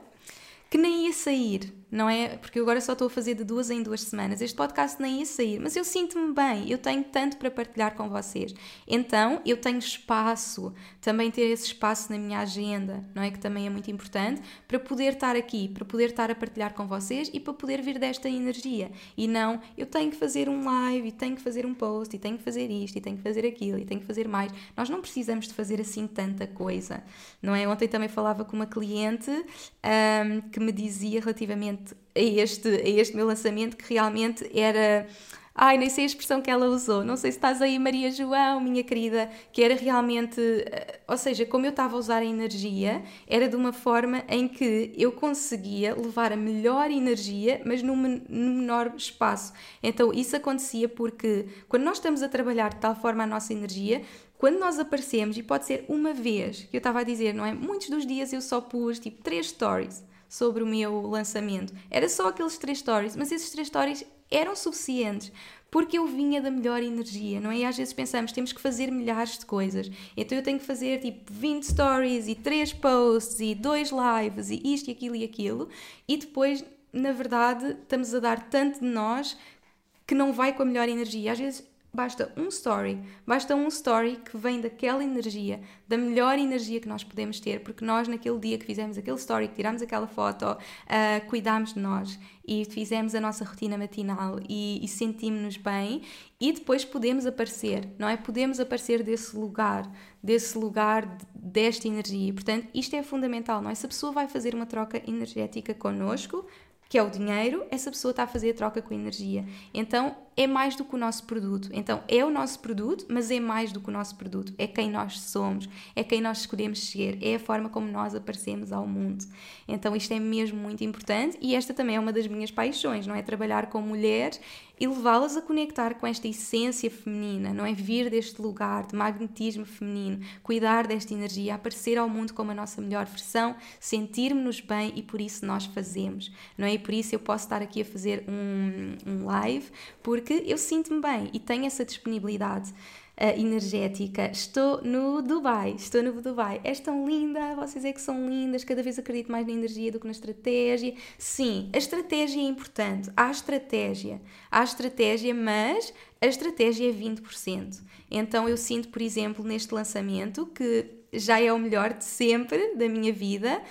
que nem ia sair não é? Porque eu agora só estou a fazer de duas em duas semanas. Este podcast nem ia sair, mas eu sinto-me bem, eu tenho tanto para partilhar com vocês. Então eu tenho espaço, também ter esse espaço na minha agenda, não é? Que também é muito importante, para poder estar aqui, para poder estar a partilhar com vocês e para poder vir desta energia. E não, eu tenho que fazer um live, e tenho que fazer um post, e tenho que fazer isto, e tenho que fazer aquilo, e tenho que fazer mais. Nós não precisamos de fazer assim tanta coisa, não é? Ontem também falava com uma cliente um, que me dizia relativamente a este, a este meu lançamento que realmente era. Ai, nem sei a expressão que ela usou. Não sei se estás aí, Maria João, minha querida, que era realmente. Eh, ou seja, como eu estava a usar a energia, era de uma forma em que eu conseguia levar a melhor energia, mas num, num menor espaço. Então, isso acontecia porque quando nós estamos a trabalhar de tal forma a nossa energia, quando nós aparecemos, e pode ser uma vez, que eu estava a dizer, não é? Muitos dos dias eu só pus tipo três stories sobre o meu lançamento. Era só aqueles três stories, mas esses três stories eram suficientes porque eu vinha da melhor energia, não é? E às vezes pensamos, temos que fazer milhares de coisas. Então eu tenho que fazer tipo 20 stories e 3 posts e 2 lives e isto e aquilo e aquilo, e depois, na verdade, estamos a dar tanto de nós que não vai com a melhor energia. Às vezes Basta um story, basta um story que vem daquela energia, da melhor energia que nós podemos ter, porque nós, naquele dia que fizemos aquele story, que tiramos aquela foto, uh, cuidámos de nós e fizemos a nossa rotina matinal e, e sentimos-nos bem e depois podemos aparecer, não é? Podemos aparecer desse lugar, desse lugar, desta energia. Portanto, isto é fundamental, não é? Se a pessoa vai fazer uma troca energética connosco, que é o dinheiro, essa pessoa está a fazer a troca com a energia. Então é mais do que o nosso produto. Então é o nosso produto, mas é mais do que o nosso produto. É quem nós somos, é quem nós escolhemos ser, é a forma como nós aparecemos ao mundo. Então isto é mesmo muito importante e esta também é uma das minhas paixões, não é? Trabalhar com mulheres e levá-las a conectar com esta essência feminina, não é? Vir deste lugar de magnetismo feminino, cuidar desta energia, aparecer ao mundo como a nossa melhor versão, sentirmos-nos bem e por isso nós fazemos, não é? E por isso eu posso estar aqui a fazer um, um live, porque eu sinto-me bem e tenho essa disponibilidade uh, energética. Estou no Dubai, estou no Dubai. És tão linda, vocês é que são lindas, cada vez acredito mais na energia do que na estratégia. Sim, a estratégia é importante, há estratégia, há estratégia, mas a estratégia é 20%. Então eu sinto, por exemplo, neste lançamento que já é o melhor de sempre da minha vida.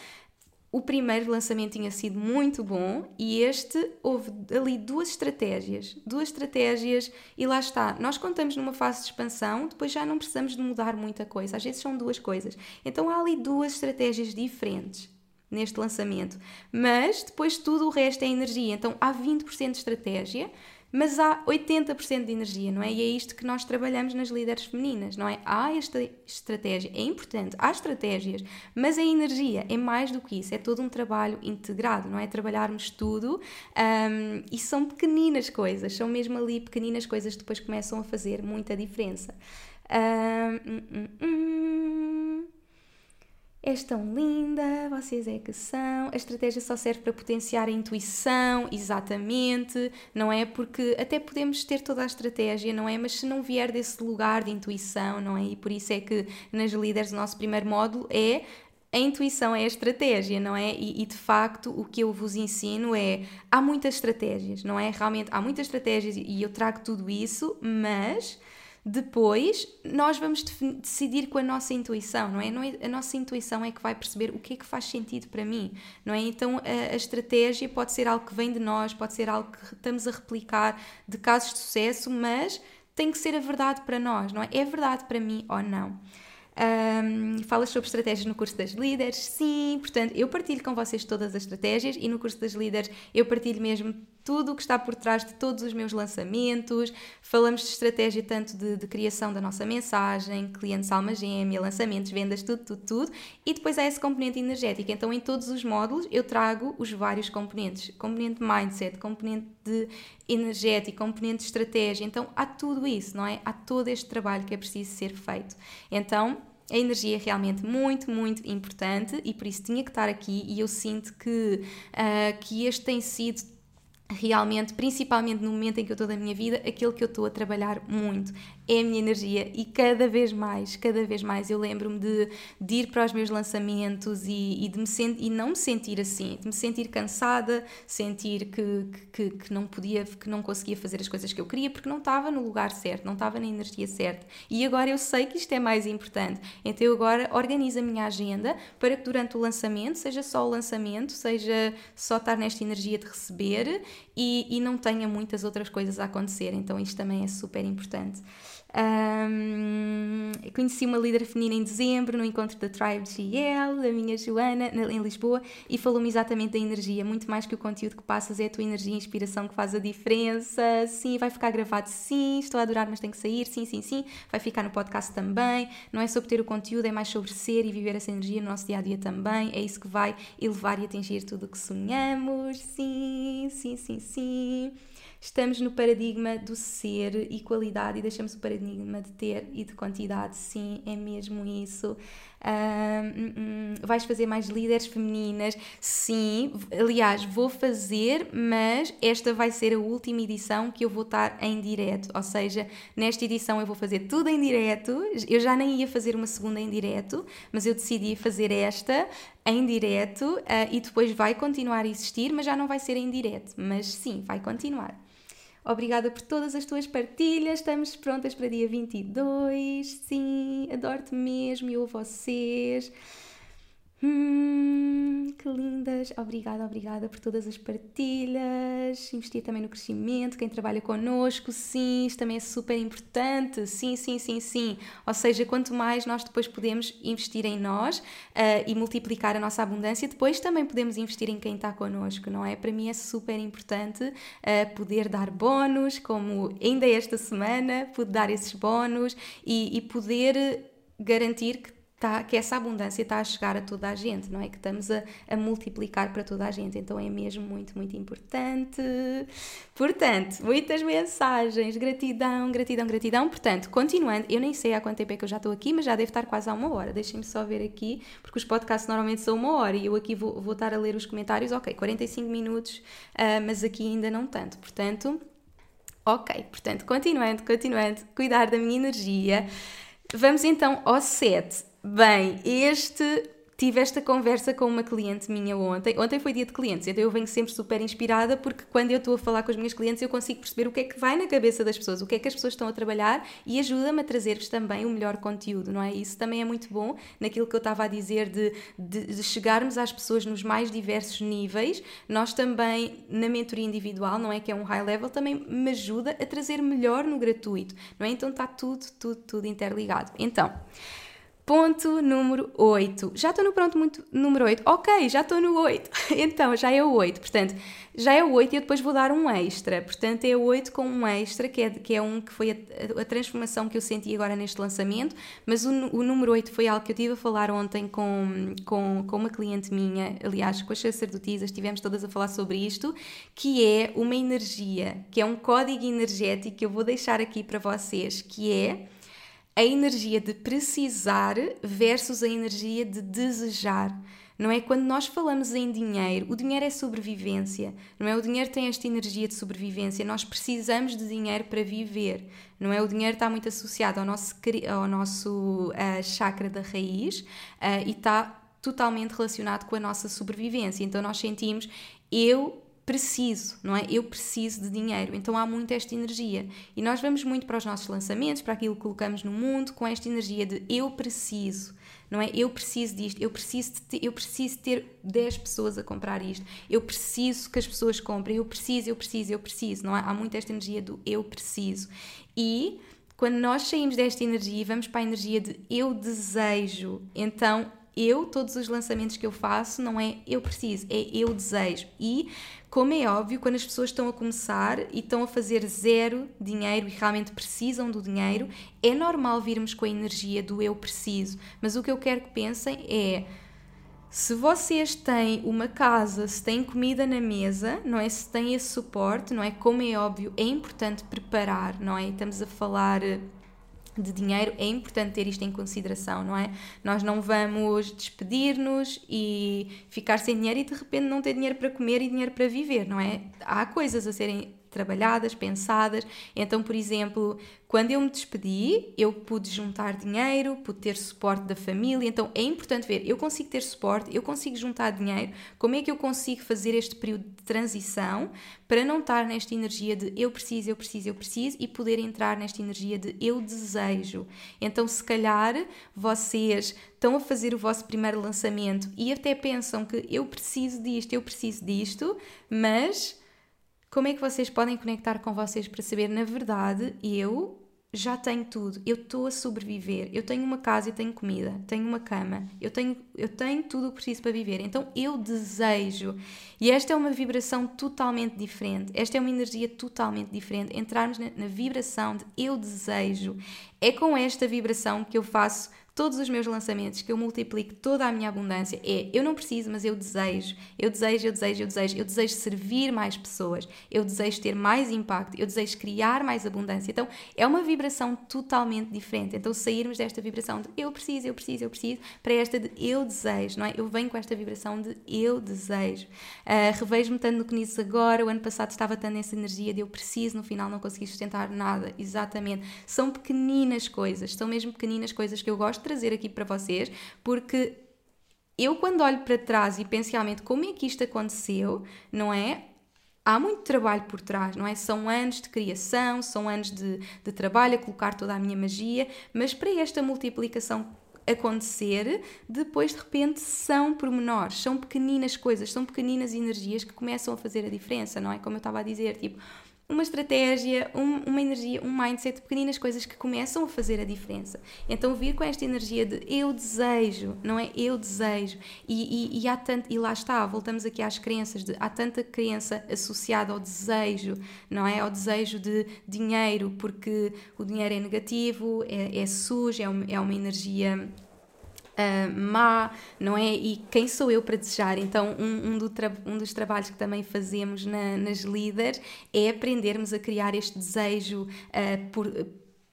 O primeiro lançamento tinha sido muito bom e este houve ali duas estratégias, duas estratégias e lá está. Nós contamos numa fase de expansão, depois já não precisamos de mudar muita coisa. Às vezes são duas coisas. Então há ali duas estratégias diferentes neste lançamento, mas depois tudo o resto é energia. Então há 20% de estratégia, mas há 80% de energia, não é? E é isto que nós trabalhamos nas líderes femininas, não é? Há esta estratégia, é importante, há estratégias, mas a energia é mais do que isso, é todo um trabalho integrado, não é? Trabalharmos tudo um, e são pequeninas coisas, são mesmo ali pequeninas coisas que depois começam a fazer muita diferença. Um, hum, hum, hum. És tão linda, vocês é que são. A estratégia só serve para potenciar a intuição, exatamente, não é? Porque até podemos ter toda a estratégia, não é? Mas se não vier desse lugar de intuição, não é? E por isso é que nas líderes o nosso primeiro módulo é a intuição é a estratégia, não é? E, e, de facto o que eu vos ensino é há muitas estratégias, não é? Realmente há muitas estratégias e eu trago tudo isso, mas depois nós vamos decidir com a nossa intuição, não é? não é? A nossa intuição é que vai perceber o que é que faz sentido para mim, não é? Então a, a estratégia pode ser algo que vem de nós, pode ser algo que estamos a replicar de casos de sucesso, mas tem que ser a verdade para nós, não é? É verdade para mim ou não? Um, falas sobre estratégias no curso das líderes? Sim, portanto, eu partilho com vocês todas as estratégias e no curso das líderes eu partilho mesmo tudo o que está por trás de todos os meus lançamentos. Falamos de estratégia tanto de, de criação da nossa mensagem, clientes alma gêmea, lançamentos, vendas, tudo, tudo, tudo. E depois há esse componente energético. Então, em todos os módulos, eu trago os vários componentes: componente mindset, componente de energético, componente de estratégia. Então, há tudo isso, não é? Há todo este trabalho que é preciso ser feito. Então, a energia é realmente muito, muito importante e por isso tinha que estar aqui e eu sinto que, uh, que este tem sido realmente, principalmente no momento em que eu estou da minha vida, aquilo que eu estou a trabalhar muito é a minha energia e cada vez mais, cada vez mais eu lembro-me de, de, ir para os meus lançamentos e, e de me e não me sentir assim, de me sentir cansada, sentir que, que, que, não podia, que não conseguia fazer as coisas que eu queria porque não estava no lugar certo, não estava na energia certa. E agora eu sei que isto é mais importante. Então eu agora organizo a minha agenda para que durante o lançamento, seja só o lançamento, seja só estar nesta energia de receber e, e não tenha muitas outras coisas a acontecer. Então isto também é super importante. Um, conheci uma líder feminina em dezembro no encontro da Tribe GL, a minha Joana, em Lisboa, e falou-me exatamente da energia. Muito mais que o conteúdo que passas, é a tua energia e inspiração que faz a diferença. Sim, vai ficar gravado, sim. Estou a adorar, mas tem que sair. Sim, sim, sim. Vai ficar no podcast também. Não é sobre ter o conteúdo, é mais sobre ser e viver essa energia no nosso dia a dia também. É isso que vai elevar e atingir tudo o que sonhamos. Sim, sim, sim, sim estamos no paradigma do ser e qualidade e deixamos o paradigma de ter e de quantidade. Sim, é mesmo isso. Um, vais fazer mais líderes femininas? Sim, aliás, vou fazer, mas esta vai ser a última edição que eu vou estar em direto. Ou seja, nesta edição eu vou fazer tudo em direto. Eu já nem ia fazer uma segunda em direto, mas eu decidi fazer esta em direto uh, e depois vai continuar a existir, mas já não vai ser em direto. Mas sim, vai continuar. Obrigada por todas as tuas partilhas. Estamos prontas para dia 22. Sim, adoro-te mesmo e eu vocês. Hum, que lindas! Obrigada, obrigada por todas as partilhas. Investir também no crescimento, quem trabalha connosco, sim, isto também é super importante. Sim, sim, sim, sim. Ou seja, quanto mais nós depois podemos investir em nós uh, e multiplicar a nossa abundância, depois também podemos investir em quem está connosco, não é? Para mim é super importante uh, poder dar bónus, como ainda esta semana pude dar esses bónus e, e poder garantir que tá, que essa abundância está a chegar a toda a gente, não é? Que estamos a, a, multiplicar para toda a gente. Então é mesmo muito, muito importante. Portanto, muitas mensagens, gratidão, gratidão, gratidão. Portanto, continuando, eu nem sei há quanto tempo é que eu já estou aqui, mas já deve estar quase a uma hora. Deixem-me só ver aqui, porque os podcasts normalmente são uma hora e eu aqui vou, vou estar a ler os comentários. Ok, 45 minutos, uh, mas aqui ainda não tanto. Portanto, ok. Portanto, continuando, continuando, cuidar da minha energia. Vamos então ao 7 Bem, este tive esta conversa com uma cliente minha ontem. Ontem foi dia de clientes, então eu venho sempre super inspirada porque quando eu estou a falar com os meus clientes eu consigo perceber o que é que vai na cabeça das pessoas, o que é que as pessoas estão a trabalhar e ajuda-me a trazer-vos também o melhor conteúdo, não é? Isso também é muito bom naquilo que eu estava a dizer de, de, de chegarmos às pessoas nos mais diversos níveis. Nós também, na mentoria individual, não é que é um high level, também me ajuda a trazer melhor no gratuito, não é? Então está tudo, tudo, tudo interligado. Então. Ponto número 8. Já estou no ponto muito, número 8. Ok, já estou no 8. então, já é o 8. Portanto, já é o 8 e eu depois vou dar um extra. Portanto, é o 8 com um extra, que é, que é um que foi a, a, transformação que eu senti agora neste lançamento. Mas o, o número 8 foi algo que eu tive a falar ontem com, com, com uma cliente minha, aliás, com as sacerdotisas, estivemos todas a falar sobre isto, que é uma energia, que é um código energético que eu vou deixar aqui para vocês, que é a energia de precisar versus a energia de desejar. Não é quando nós falamos em dinheiro, o dinheiro é sobrevivência, não é? O dinheiro tem esta energia de sobrevivência, nós precisamos de dinheiro para viver, não é? O dinheiro está muito associado ao nosso, ao nosso uh, chakra da raiz uh, e está totalmente relacionado com a nossa sobrevivência. Então nós sentimos eu preciso, não é? Eu preciso de dinheiro. Então há muito esta energia. E nós vamos muito para os nossos lançamentos, para aquilo que colocamos no mundo, com esta energia de eu preciso, não é? Eu preciso disto, eu preciso, ter, eu preciso ter 10 pessoas a comprar isto, eu preciso que as pessoas comprem, eu preciso, eu preciso, eu preciso, não é? Há muito esta energia do eu preciso. E quando nós saímos desta energia e vamos para a energia de eu desejo, então eu, todos os lançamentos que eu faço, não é eu preciso, é eu desejo. E, como é óbvio, quando as pessoas estão a começar e estão a fazer zero dinheiro e realmente precisam do dinheiro, é normal virmos com a energia do eu preciso. Mas o que eu quero que pensem é. Se vocês têm uma casa, se têm comida na mesa, não é? Se têm esse suporte, não é? Como é óbvio, é importante preparar, não é? Estamos a falar de dinheiro, é importante ter isto em consideração, não é? Nós não vamos despedir-nos e ficar sem dinheiro e de repente não ter dinheiro para comer e dinheiro para viver, não é? Há coisas a serem trabalhadas, pensadas. Então, por exemplo, quando eu me despedi, eu pude juntar dinheiro, pude ter suporte da família. Então, é importante ver, eu consigo ter suporte, eu consigo juntar dinheiro. Como é que eu consigo fazer este período de transição para não estar nesta energia de eu preciso, eu preciso, eu preciso e poder entrar nesta energia de eu desejo. Então, se calhar vocês estão a fazer o vosso primeiro lançamento e até pensam que eu preciso disto, eu preciso disto, mas como é que vocês podem conectar com vocês para saber, na verdade, eu já tenho tudo, eu estou a sobreviver, eu tenho uma casa, eu tenho comida, tenho uma cama, eu tenho, eu tenho tudo o que preciso para viver, então eu desejo. E esta é uma vibração totalmente diferente, esta é uma energia totalmente diferente. Entrarmos na, na vibração de eu desejo. É com esta vibração que eu faço todos os meus lançamentos, que eu multiplique toda a minha abundância, é eu não preciso, mas eu desejo, eu desejo, eu desejo, eu desejo, eu desejo servir mais pessoas, eu desejo ter mais impacto, eu desejo criar mais abundância. Então é uma vibração totalmente diferente. Então sairmos desta vibração de eu preciso, eu preciso, eu preciso, para esta de eu desejo, não é? Eu venho com esta vibração de eu desejo. Uh, Revejo-me tanto no que nisso agora, o ano passado estava tanto nessa energia de eu preciso, no final não consegui sustentar nada, exatamente. São pequeninas coisas, são mesmo pequeninas coisas que eu gosto trazer aqui para vocês, porque eu quando olho para trás e penso realmente como é que isto aconteceu, não é? Há muito trabalho por trás, não é? São anos de criação, são anos de, de trabalho a colocar toda a minha magia, mas para esta multiplicação acontecer, depois de repente são pormenores, são pequeninas coisas, são pequeninas energias que começam a fazer a diferença, não é? Como eu estava a dizer, tipo, uma estratégia, um, uma energia, um mindset, pequeninas coisas que começam a fazer a diferença. Então vir com esta energia de eu desejo, não é eu desejo, e, e, e há tanto, e lá está, voltamos aqui às crenças, de, há tanta crença associada ao desejo, não é? Ao desejo de dinheiro, porque o dinheiro é negativo, é, é sujo, é uma, é uma energia uh, má, não é? E quem sou eu para desejar? Então, um, um, do um dos trabalhos que também fazemos na, nas líderes é aprendermos a criar este desejo uh, por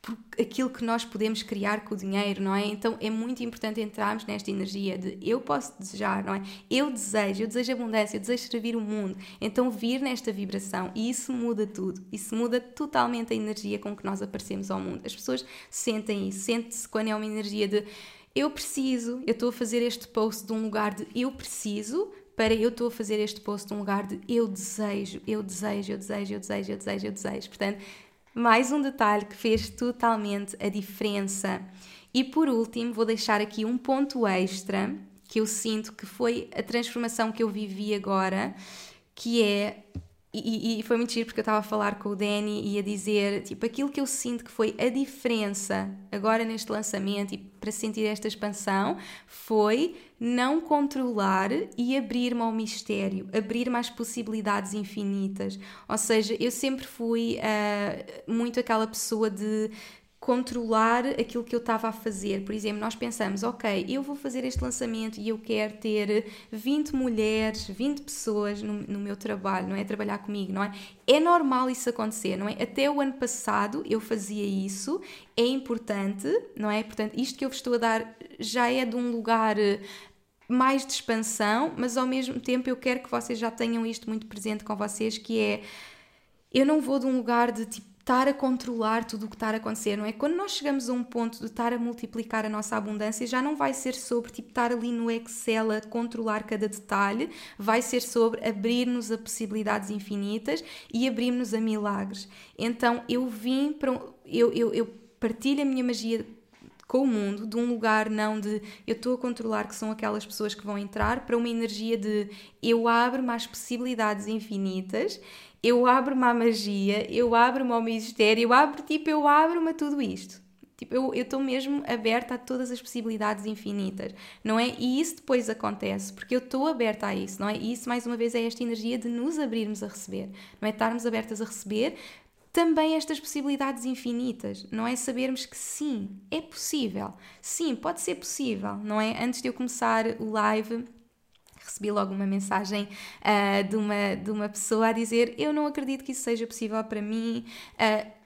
por aquilo que nós podemos criar com o dinheiro, não é? Então é muito importante entrarmos nesta energia de eu posso desejar, não é? Eu desejo, eu desejo abundância, eu desejo servir o mundo. Então vir nesta vibração e isso muda tudo. Isso muda totalmente a energia com que nós aparecemos ao mundo. As pessoas sentem isso, sente-se quando é uma energia de eu preciso, eu estou a fazer este post de um lugar de eu preciso, para eu estou a fazer este post de um lugar de eu desejo, eu desejo, eu desejo, eu desejo, eu desejo, eu desejo. Portanto, mais um detalhe que fez totalmente a diferença. E por último, vou deixar aqui um ponto extra que eu sinto que foi a transformação que eu vivi agora, que é e, e, foi muito giro porque eu estava a falar com o Danny e a dizer, tipo, aquilo que eu sinto que foi a diferença agora neste lançamento e para sentir esta expansão foi não controlar e abrir-me ao mistério, abrir-me às possibilidades infinitas. Ou seja, eu sempre fui uh, muito aquela pessoa de controlar aquilo que eu estava a fazer. Por exemplo, nós pensamos, ok, eu vou fazer este lançamento e eu quero ter 20 mulheres, 20 pessoas no, no, meu trabalho, não é? Trabalhar comigo, não é? É normal isso acontecer, não é? Até o ano passado eu fazia isso, é importante, não é? Portanto, isto que eu vos estou a dar já é de um lugar eh, mais de expansão, mas ao mesmo tempo eu quero que vocês já tenham isto muito presente com vocês, que é eu não vou de um lugar de tipo estar a controlar tudo o que está a acontecer, não é? Quando nós chegamos a um ponto de estar a multiplicar a nossa abundância, já não vai ser sobre tipo, estar ali no Excel a controlar cada detalhe, vai ser sobre abrir-nos a possibilidades infinitas e abrir-nos a milagres. Então eu vim para. Eu, eu, eu partilho a minha magia com o mundo, de um lugar não de eu estou a controlar que são aquelas pessoas que vão entrar, para uma energia de eu abro-me às possibilidades infinitas eu abro-me à magia, eu abro-me ao mistério, eu abro, tipo, eu abro-me a tudo isto. Tipo, eu estou mesmo aberta a todas as possibilidades infinitas, não é? E isso depois acontece, porque eu estou aberta a isso, não é? E isso, mais uma vez, é esta energia de nos abrirmos a receber, não é? Estarmos abertas a receber também estas possibilidades infinitas, não é? Sabermos que sim, é possível, sim, pode ser possível, não é? Antes de eu começar o live, recebi logo uma mensagem uh, de, uma, de uma pessoa a dizer: Eu não acredito que isso seja possível para mim. Uh,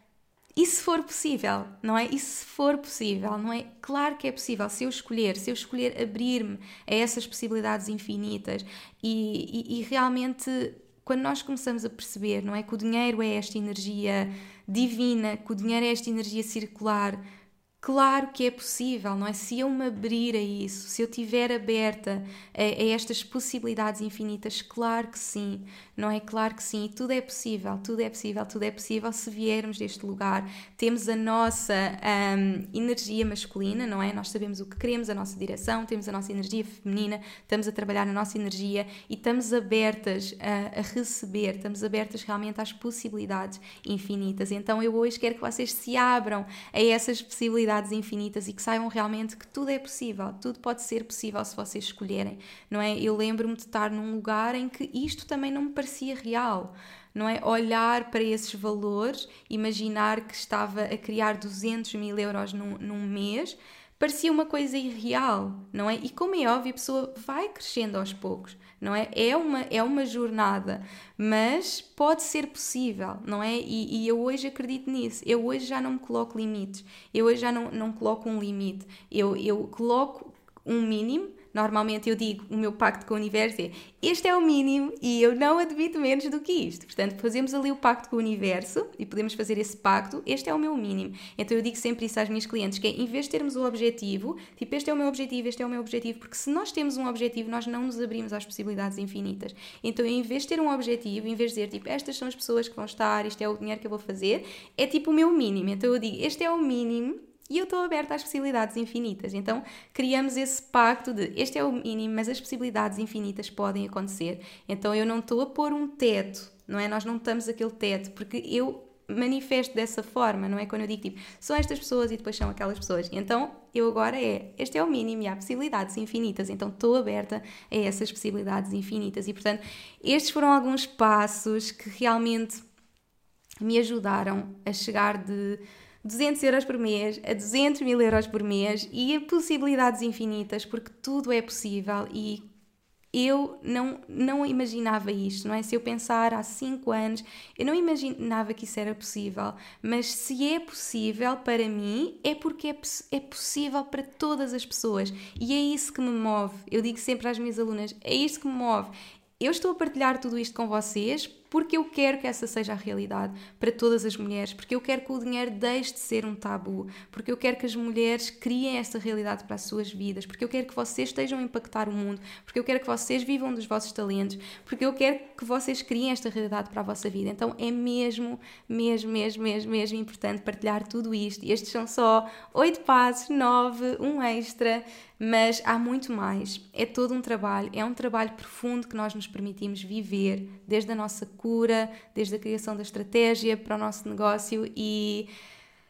e se for possível, não é? E se for possível, não é? Claro que é possível. Se eu escolher, se eu escolher abrir-me a essas possibilidades infinitas e, e, e realmente quando nós começamos a perceber, não é? Que o dinheiro é esta energia divina, que o dinheiro é esta energia circular, Claro que é possível, não é? Se eu me abrir a isso, se eu estiver aberta a, a, estas possibilidades infinitas, claro que sim, não é? Claro que sim, tudo é possível, tudo é possível, tudo é possível se viermos deste lugar. Temos a nossa um, energia masculina, não é? Nós sabemos o que queremos, a nossa direção, temos a nossa energia feminina, estamos a trabalhar na nossa energia e estamos abertas a, a receber, estamos abertas realmente às possibilidades infinitas. Então eu hoje quero que vocês se abram a essas possibilidades possibilidades infinitas e que saibam realmente que tudo é possível, tudo pode ser possível se vocês escolherem, não é? Eu lembro-me de estar num lugar em que isto também não me parecia real, não é? Olhar para esses valores, imaginar que estava a criar 200 mil euros num, num mês, parecia uma coisa irreal, não é? E como é óbvio, a pessoa vai crescendo aos poucos não é? É uma, é uma jornada, mas pode ser possível, não é? E, e, eu hoje acredito nisso. Eu hoje já não me coloco limites, eu hoje já não, não coloco um limite, eu, eu coloco um mínimo Normalmente eu digo, o meu pacto com o universo é este é o mínimo e eu não admito menos do que isto. Portanto, fazemos ali o pacto com o universo e podemos fazer esse pacto, este é o meu mínimo. Então eu digo sempre isso às minhas clientes, que é, em vez de termos o objetivo, tipo, este é o meu objetivo, este é o meu objetivo, porque se nós temos um objetivo, nós não nos abrimos às possibilidades infinitas. Então, em vez de ter um objetivo, em vez de dizer, tipo, estas são as pessoas que vão estar, isto é o dinheiro que eu vou fazer, é tipo o meu mínimo. Então eu digo, este é o mínimo e eu estou aberta às possibilidades infinitas. Então criamos esse pacto de este é o mínimo, mas as possibilidades infinitas podem acontecer. Então eu não estou a pôr um teto, não é? Nós não estamos aquele teto, porque eu manifesto dessa forma, não é? Quando eu digo tipo, são estas pessoas e depois são aquelas pessoas. Então eu agora é, este é o mínimo e há possibilidades infinitas, então estou aberta a essas possibilidades infinitas. E portanto, estes foram alguns passos que realmente me ajudaram a chegar de 200 euros por mês a 200 mil euros por mês e a possibilidades infinitas, porque tudo é possível e eu não, não imaginava isto, não é? Se eu pensar há 5 anos, eu não imaginava que isso era possível, mas se é possível para mim, é porque é, é possível para todas as pessoas e é isso que me move. Eu digo sempre às minhas alunas: é isto que me move. Eu estou a partilhar tudo isto com vocês porque eu quero que essa seja a realidade para todas as mulheres, porque eu quero que o dinheiro deixe de ser um tabu, porque eu quero que as mulheres criem esta realidade para as suas vidas, porque eu quero que vocês estejam a impactar o mundo, porque eu quero que vocês vivam dos vossos talentos, porque eu quero que vocês criem esta realidade para a vossa vida. Então é mesmo, mesmo, mesmo, mesmo, mesmo importante partilhar tudo isto. Estes são só oito passos, nove, um extra mas há muito mais. É todo um trabalho, é um trabalho profundo que nós nos permitimos viver, desde a nossa cura, desde a criação da estratégia para o nosso negócio e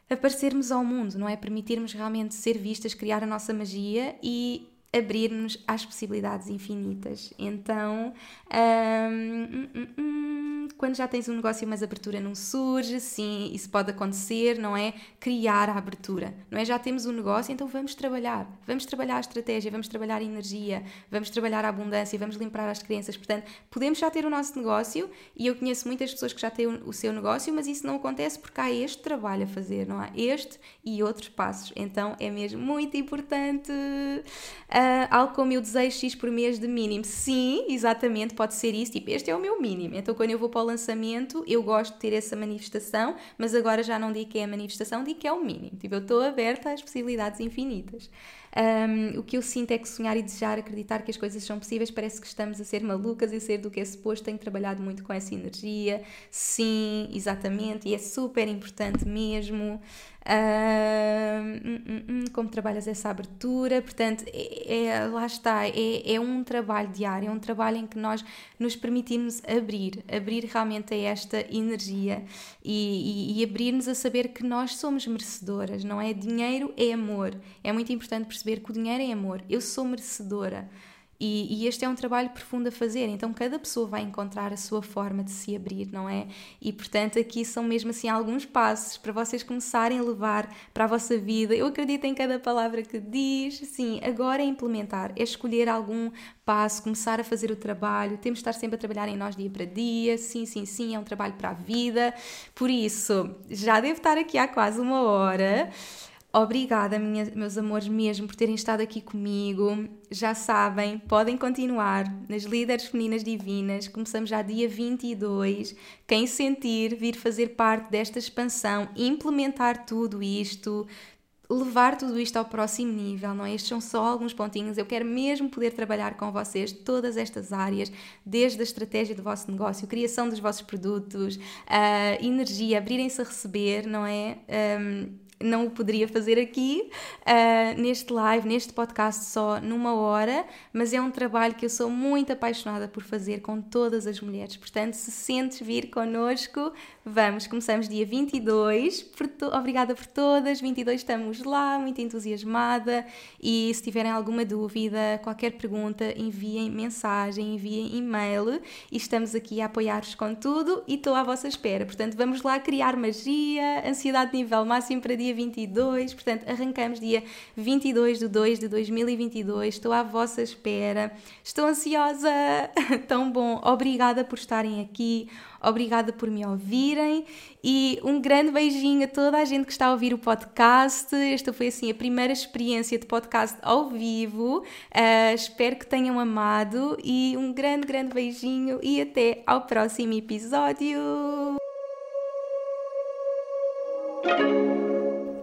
aparecermos ao mundo, não é? Permitirmos realmente ser vistas, criar a nossa magia e abrir-nos às possibilidades infinitas. Então, hum, hum, hum, quando já tens um negócio, mas a abertura não surge, sim, isso pode acontecer, não é? Criar a abertura, não é? Já temos um negócio, então vamos trabalhar, vamos trabalhar a estratégia, vamos trabalhar a energia, vamos trabalhar a abundância, vamos limpar as crenças. Portanto, podemos já ter o nosso negócio e eu conheço muitas pessoas que já têm o seu negócio, mas isso não acontece porque há este trabalho a fazer, não há? Este e outros passos. Então, é mesmo muito importante. Uh, uh, algo como eu desejo X por mês de mínimo. Sim, exatamente, pode ser isso. Tipo, este é o meu mínimo. Então, quando eu vou para o lançamento, eu gosto de ter essa manifestação, mas agora já não digo que é a manifestação, digo que é o mínimo. Tipo, eu estou aberta às possibilidades infinitas. Um, o que eu sinto é que sonhar e desejar, acreditar que as coisas são possíveis, parece que estamos a ser malucas e a ser do que é suposto. Tenho trabalhado muito com essa energia. Sim, exatamente, e é super importante mesmo. Uh, como trabalhas essa abertura, portanto, é, é, lá está, é, é um trabalho diário, é um trabalho em que nós nos permitimos abrir, abrir realmente a esta energia e, e, e abrir-nos a saber que nós somos merecedoras, não é? Dinheiro é amor, é muito importante perceber que o dinheiro é amor, eu sou merecedora. E, e, este é um trabalho profundo a fazer, então cada pessoa vai encontrar a sua forma de se abrir, não é? E portanto, aqui são mesmo assim alguns passos para vocês começarem a levar para a vossa vida. Eu acredito em cada palavra que diz, sim, agora é implementar, é escolher algum passo, começar a fazer o trabalho. Temos de estar sempre a trabalhar em nós dia para dia, sim, sim, sim, é um trabalho para a vida. Por isso, já devo estar aqui há quase uma hora. Obrigada, minha, meus amores, mesmo por terem estado aqui comigo. Já sabem, podem continuar nas Líderes Femininas Divinas. Começamos já dia 22. Quem sentir vir fazer parte desta expansão, implementar tudo isto, levar tudo isto ao próximo nível, não é? Estes são só alguns pontinhos. Eu quero mesmo poder trabalhar com vocês todas estas áreas, desde a estratégia do vosso negócio, criação dos vossos produtos, uh, energia, abrirem-se a receber, não é? Um, não o poderia fazer aqui, uh, neste live, neste podcast, só numa hora, mas é um trabalho que eu sou muito apaixonada por fazer com todas as mulheres. Portanto, se sentes vir connosco, vamos. Começamos dia 22. Por Obrigada por todas. 22 estamos lá, muito entusiasmada. E se tiverem alguma dúvida, qualquer pergunta, enviem mensagem, enviem e-mail. E estamos aqui a apoiar-vos com tudo e estou à vossa espera. Portanto, vamos lá criar magia, ansiedade nível máximo para dia 22, portanto, arrancamos dia 22 de 2 de 2022. Estou à vossa espera, estou ansiosa, tão bom. Obrigada por estarem aqui, obrigada por me ouvirem e um grande beijinho a toda a gente que está a ouvir o podcast. Esta foi assim a primeira experiência de podcast ao vivo. Uh, espero que tenham amado e um grande, grande beijinho e até ao próximo episódio.